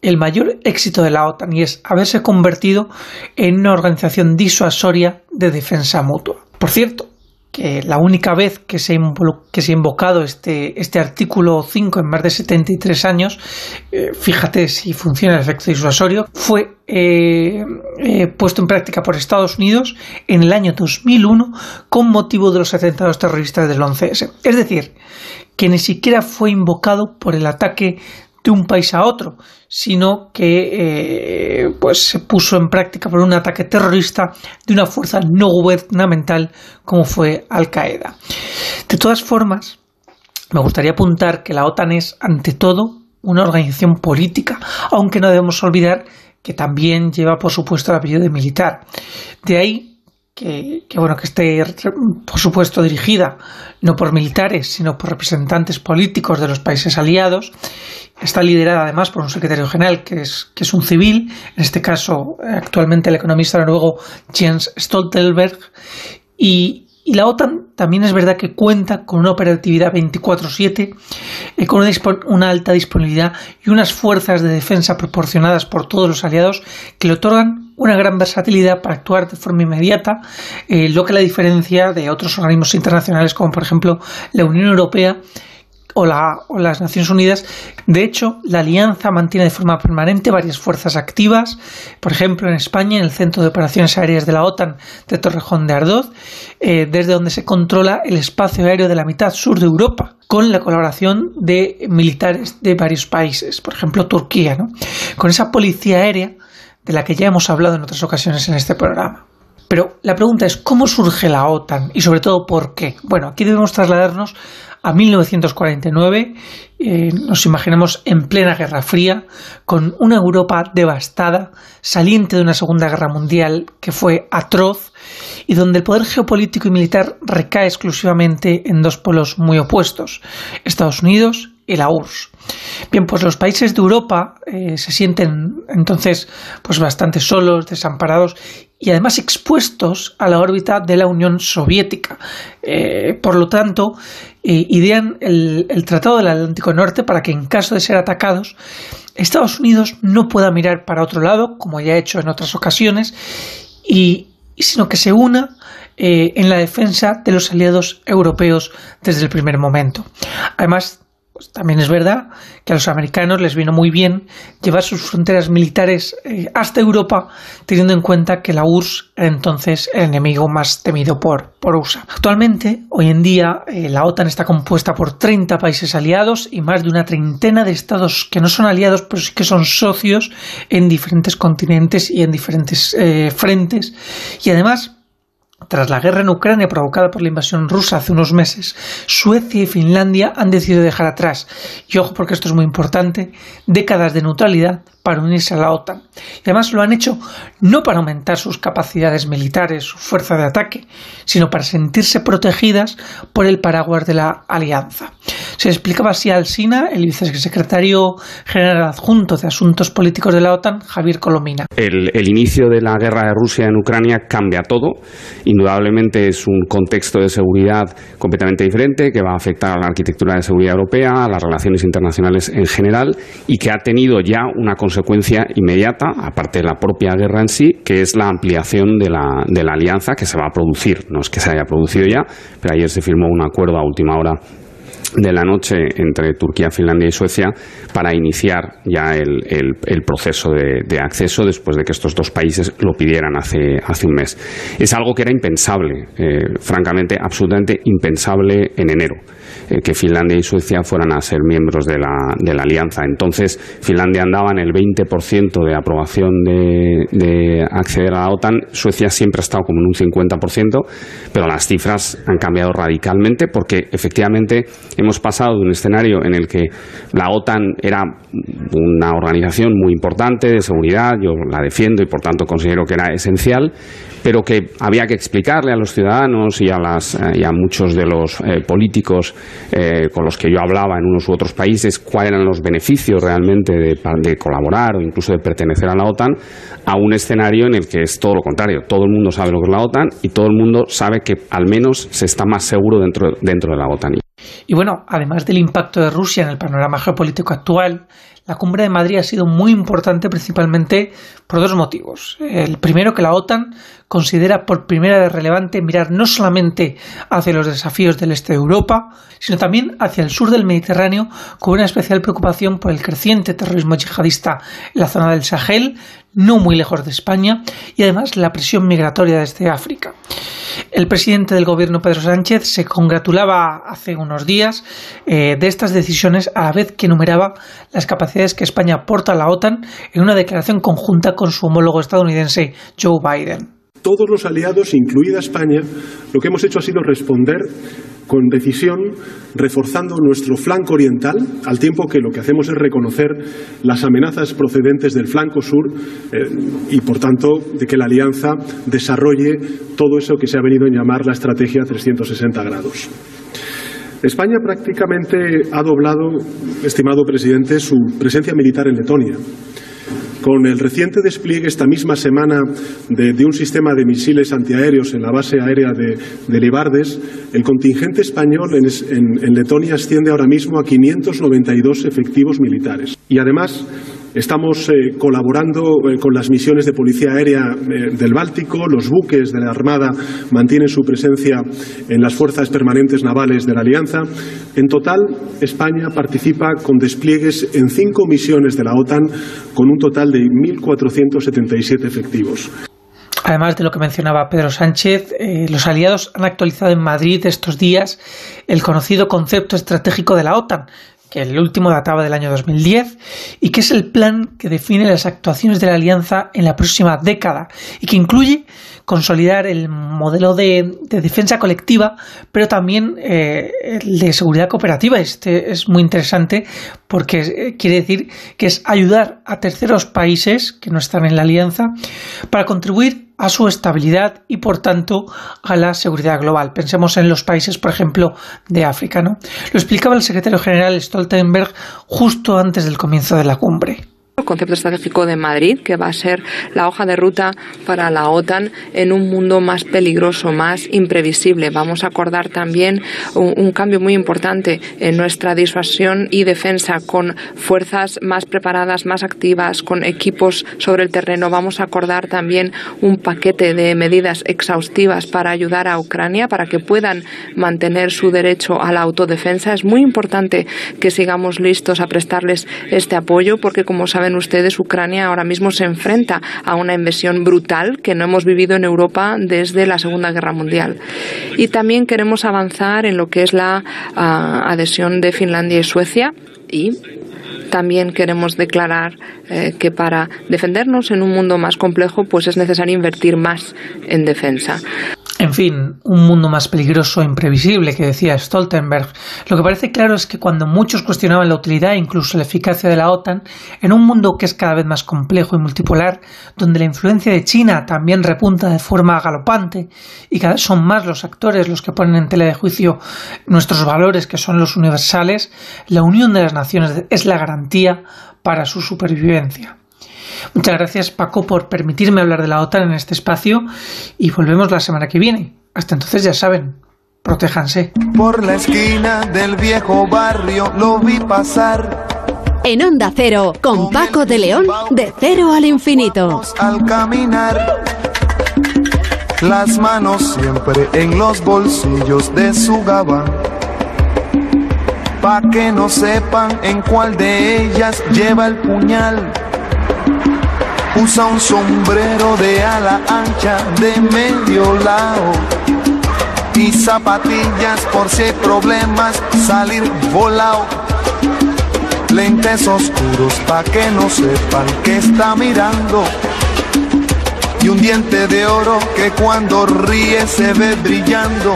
el mayor éxito de la OTAN y es haberse convertido en una organización disuasoria de defensa mutua. Por cierto, que la única vez que se, que ha invocado este, este artículo 5 en más de 73 años, eh, fíjate si funciona el efecto disuasorio, fue eh, eh, puesto en práctica por Estados Unidos en el año 2001 con motivo de los atentados terroristas del 11S. Es decir, que ni siquiera fue invocado por el ataque de un país a otro, sino que eh, pues se puso en práctica por un ataque terrorista de una fuerza no gubernamental como fue Al Qaeda. De todas formas, me gustaría apuntar que la OTAN es ante todo una organización política, aunque no debemos olvidar que también lleva por supuesto el apellido de militar. De ahí que, bueno, que esté, por supuesto, dirigida no por militares, sino por representantes políticos de los países aliados. Está liderada además por un secretario general que es, que es un civil, en este caso actualmente el economista noruego Jens Stoltenberg, y, y la OTAN también es verdad que cuenta con una operatividad 24/7, eh, con una, alta disponibilidad y unas fuerzas de defensa proporcionadas por todos los aliados que le otorgan una gran versatilidad para actuar de forma inmediata, eh, lo que la diferencia de otros organismos internacionales como por ejemplo la Unión Europea o, las Naciones Unidas. De hecho, la alianza mantiene de forma permanente varias fuerzas activas, por ejemplo, en España, en el Centro de Operaciones Aéreas de la OTAN de Torrejón de Ardoz, eh, desde donde se controla el espacio aéreo de la mitad sur de Europa, con la colaboración de militares de varios países, por ejemplo, Turquía, con esa policía aérea de la que ya hemos hablado en otras ocasiones en este programa. Pero la pregunta es, ¿cómo surge la OTAN? Y sobre todo, ¿por qué? Bueno, aquí debemos trasladarnos a 1949, eh, nos imaginamos en plena Guerra Fría, con una Europa devastada, saliente de una Segunda Guerra Mundial que fue atroz y donde el poder geopolítico y militar recae exclusivamente en dos polos muy opuestos, Estados Unidos y la URSS. Bien, pues los países de Europa eh, se sienten entonces pues bastante solos, desamparados y además expuestos a la órbita de la Unión Soviética. Eh, por lo tanto, eh, idean el, Tratado del Atlántico Norte para que en caso de ser atacados, Estados Unidos no pueda mirar para otro lado, como ya ha hecho en otras ocasiones, y, sino que se una en la defensa de los aliados europeos desde el primer momento. Además, pues también es verdad que a los americanos les vino muy bien llevar sus fronteras militares eh, hasta Europa, teniendo en cuenta que la URSS era entonces el enemigo más temido por, por USA. Actualmente, hoy en día, eh, la OTAN está compuesta por 30 países aliados y más de una treintena de estados que no son aliados, pero sí que son socios en diferentes continentes y en diferentes eh, frentes. Y además, tras la guerra en Ucrania provocada por la invasión rusa hace unos meses, Suecia y Finlandia han decidido dejar atrás, y ojo porque esto es muy importante, décadas de neutralidad para unirse a la OTAN. Y además lo han hecho no para aumentar sus capacidades militares, su fuerza de ataque, sino para sentirse protegidas por el paraguas de la alianza. Se explicaba así al SINA el vicesecretario general adjunto de Asuntos Políticos de la OTAN, Javier Colomina. El, el inicio de la guerra de Rusia en Ucrania cambia todo. Indudablemente es un contexto de seguridad completamente diferente que va a afectar a la arquitectura de seguridad europea, a las relaciones internacionales en general y que ha tenido ya una consecuencia consecuencia inmediata, aparte de la propia guerra en sí, que es la ampliación de la, de la alianza que se va a producir. No es que se haya producido ya, pero ayer se firmó un acuerdo a última hora de la noche entre Turquía, Finlandia y Suecia para iniciar ya el, el, proceso de, acceso después de que estos dos países lo pidieran hace, hace un mes. Es algo que era impensable, eh, francamente, absolutamente impensable en enero. Eh, que Finlandia y Suecia fueran a ser miembros de la, de la alianza. Entonces, Finlandia andaba en el 20% de aprobación de, de, acceder a la OTAN, Suecia siempre ha estado como en un 50%, pero las cifras han cambiado radicalmente porque efectivamente hemos pasado de un escenario en el que la OTAN era una organización muy importante de seguridad, yo la defiendo y por tanto considero que era esencial, pero que había que explicarle a los ciudadanos y a, las, eh, y a muchos de los eh, políticos eh, con los que yo hablaba en unos u otros países cuáles eran los beneficios realmente de, de, colaborar o incluso de pertenecer a la OTAN, a un escenario en el que es todo lo contrario. Todo el mundo sabe lo que es la OTAN y todo el mundo sabe que al menos se está más seguro dentro, dentro de la OTAN. Y bueno, además del impacto de Rusia en el panorama geopolítico actual, la cumbre de Madrid ha sido muy importante principalmente por dos motivos. El primero, que la OTAN considera por primera vez relevante mirar no solamente hacia los desafíos del este de Europa, sino también hacia el sur del Mediterráneo, con una especial preocupación por el creciente terrorismo yihadista en la zona del Sahel, no muy lejos de España, y además la presión migratoria desde África. El presidente del gobierno, Pedro Sánchez, se congratulaba hace unos días eh, de estas decisiones a la vez que enumeraba las capacidades que España aporta a la OTAN en una declaración conjunta con su homólogo estadounidense, Joe Biden. Todos los aliados, incluida España, lo que hemos hecho ha sido responder con decisión, reforzando nuestro flanco oriental, al tiempo que lo que hacemos es reconocer las amenazas procedentes del flanco sur eh, y, por tanto, de que la alianza desarrolle todo eso que se ha venido a llamar la estrategia 360 grados. España prácticamente ha doblado, estimado presidente, su presencia militar en Letonia. Con el reciente despliegue esta misma semana de, un sistema de misiles antiaéreos en la base aérea de, de Libardes, el contingente español en, en Letonia asciende ahora mismo a 592 efectivos militares. Y además, Estamos eh, colaborando eh, con las misiones de policía aérea eh, del Báltico. Los buques de la Armada mantienen su presencia en las fuerzas permanentes navales de la Alianza. En total, España participa con despliegues en cinco misiones de la OTAN con un total de 1.477 efectivos. Además de lo que mencionaba Pedro Sánchez, los aliados han actualizado en Madrid estos días el conocido concepto estratégico de la OTAN, que el último databa del año 2010 y que es el plan que define las actuaciones de la alianza en la próxima década y que incluye consolidar el modelo de, defensa colectiva, pero también eh, el de seguridad cooperativa. Este es muy interesante porque eh, quiere decir que es ayudar a terceros países que no están en la alianza para contribuir a su estabilidad y por tanto a la seguridad global. Pensemos en los países, por ejemplo, de África. ¿no? Lo explicaba el secretario general Stoltenberg justo antes del comienzo de la cumbre el concepto estratégico de Madrid, que va a ser la hoja de ruta para la OTAN en un mundo más peligroso, más imprevisible. Vamos a acordar también un, cambio muy importante en nuestra disuasión y defensa con fuerzas más preparadas, más activas, con equipos sobre el terreno. Vamos a acordar también un paquete de medidas exhaustivas para ayudar a Ucrania para que puedan mantener su derecho a la autodefensa. Es muy importante que sigamos listos a prestarles este apoyo porque, como saben, ustedes, Ucrania ahora mismo se enfrenta a una invasión brutal que no hemos vivido en Europa desde la Segunda Guerra Mundial. Y también queremos avanzar en lo que es la ah, adhesión de Finlandia y Suecia y también queremos declarar eh, que para defendernos en un mundo más complejo pues es necesario invertir más en defensa. En fin, un mundo más peligroso e imprevisible que decía Stoltenberg. Lo que parece claro es que cuando muchos cuestionaban la utilidad e incluso la eficacia de la OTAN, en un mundo que es cada vez más complejo y multipolar, donde la influencia de China también repunta de forma galopante y cada vez son más los actores los que ponen en tela de juicio nuestros valores que son los universales, la unión de las naciones es la garantía para su supervivencia. Muchas gracias Paco por permitirme hablar de la OTAN en este espacio y volvemos la semana que viene. Hasta entonces ya saben, protéjanse. Por la esquina del viejo barrio lo vi pasar. En Onda Cero, con Paco de León, de cero al infinito. Al caminar, las manos siempre en los bolsillos de su gabán. Pa' que no sepan en cuál de ellas lleva el puñal Usa un sombrero de ala ancha de medio lado y zapatillas por si hay problemas salir volado. Lentes oscuros pa' que no sepan que está mirando. Y un diente de oro que cuando ríe se ve brillando.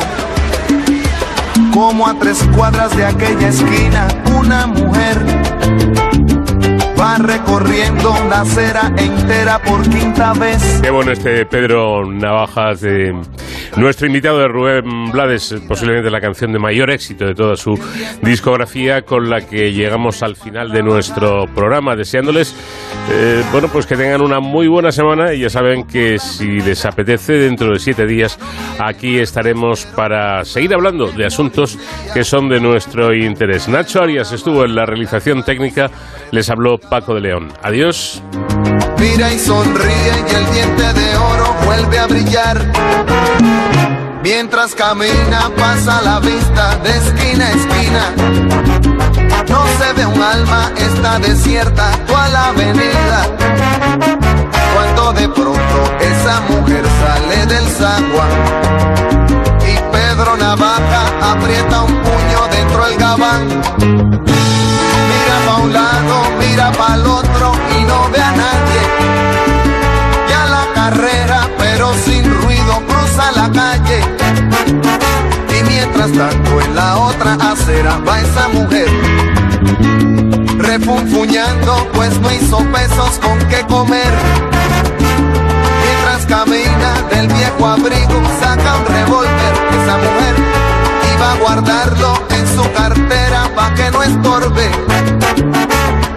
Como a tres cuadras de aquella esquina, una mujer va recorriendo la acera entera por quinta vez. Qué bueno este Pedro Navajas de nuestro invitado de Rubén Blades, posiblemente la canción de mayor éxito de toda su discografía, con la que llegamos al final de nuestro programa, deseándoles, eh, bueno, pues que tengan una muy buena semana y ya saben que si les apetece, dentro de siete días aquí estaremos para seguir hablando de asuntos que son de nuestro interés. Nacho Arias estuvo en la realización técnica, les habló Paco de León. Adiós. Mira y sonríe y el diente de oro vuelve a brillar. Mientras camina pasa la vista de esquina a esquina. No se ve un alma, está desierta toda la avenida. Cuando de pronto esa mujer sale del zaguán y Pedro Navaja aprieta un puño dentro del gabán. Mira pa' un lado, mira pa' el otro y no ve a nadie. Ya la carrera, pero sin ruido, cruza la calle. Y mientras tanto en la otra acera va esa mujer refunfuñando, pues no hizo pesos con qué comer. Mientras camina del viejo abrigo, saca un revólver, esa mujer iba a guardarlo en su cartera pa' que no estorbe.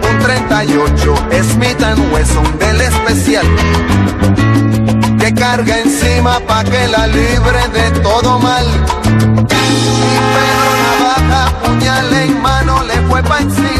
Un 38 Smith Wesson del especial que carga encima pa' que la libre de todo mal. Y Pedro Navaja, puñal en mano, le fue pa' encima.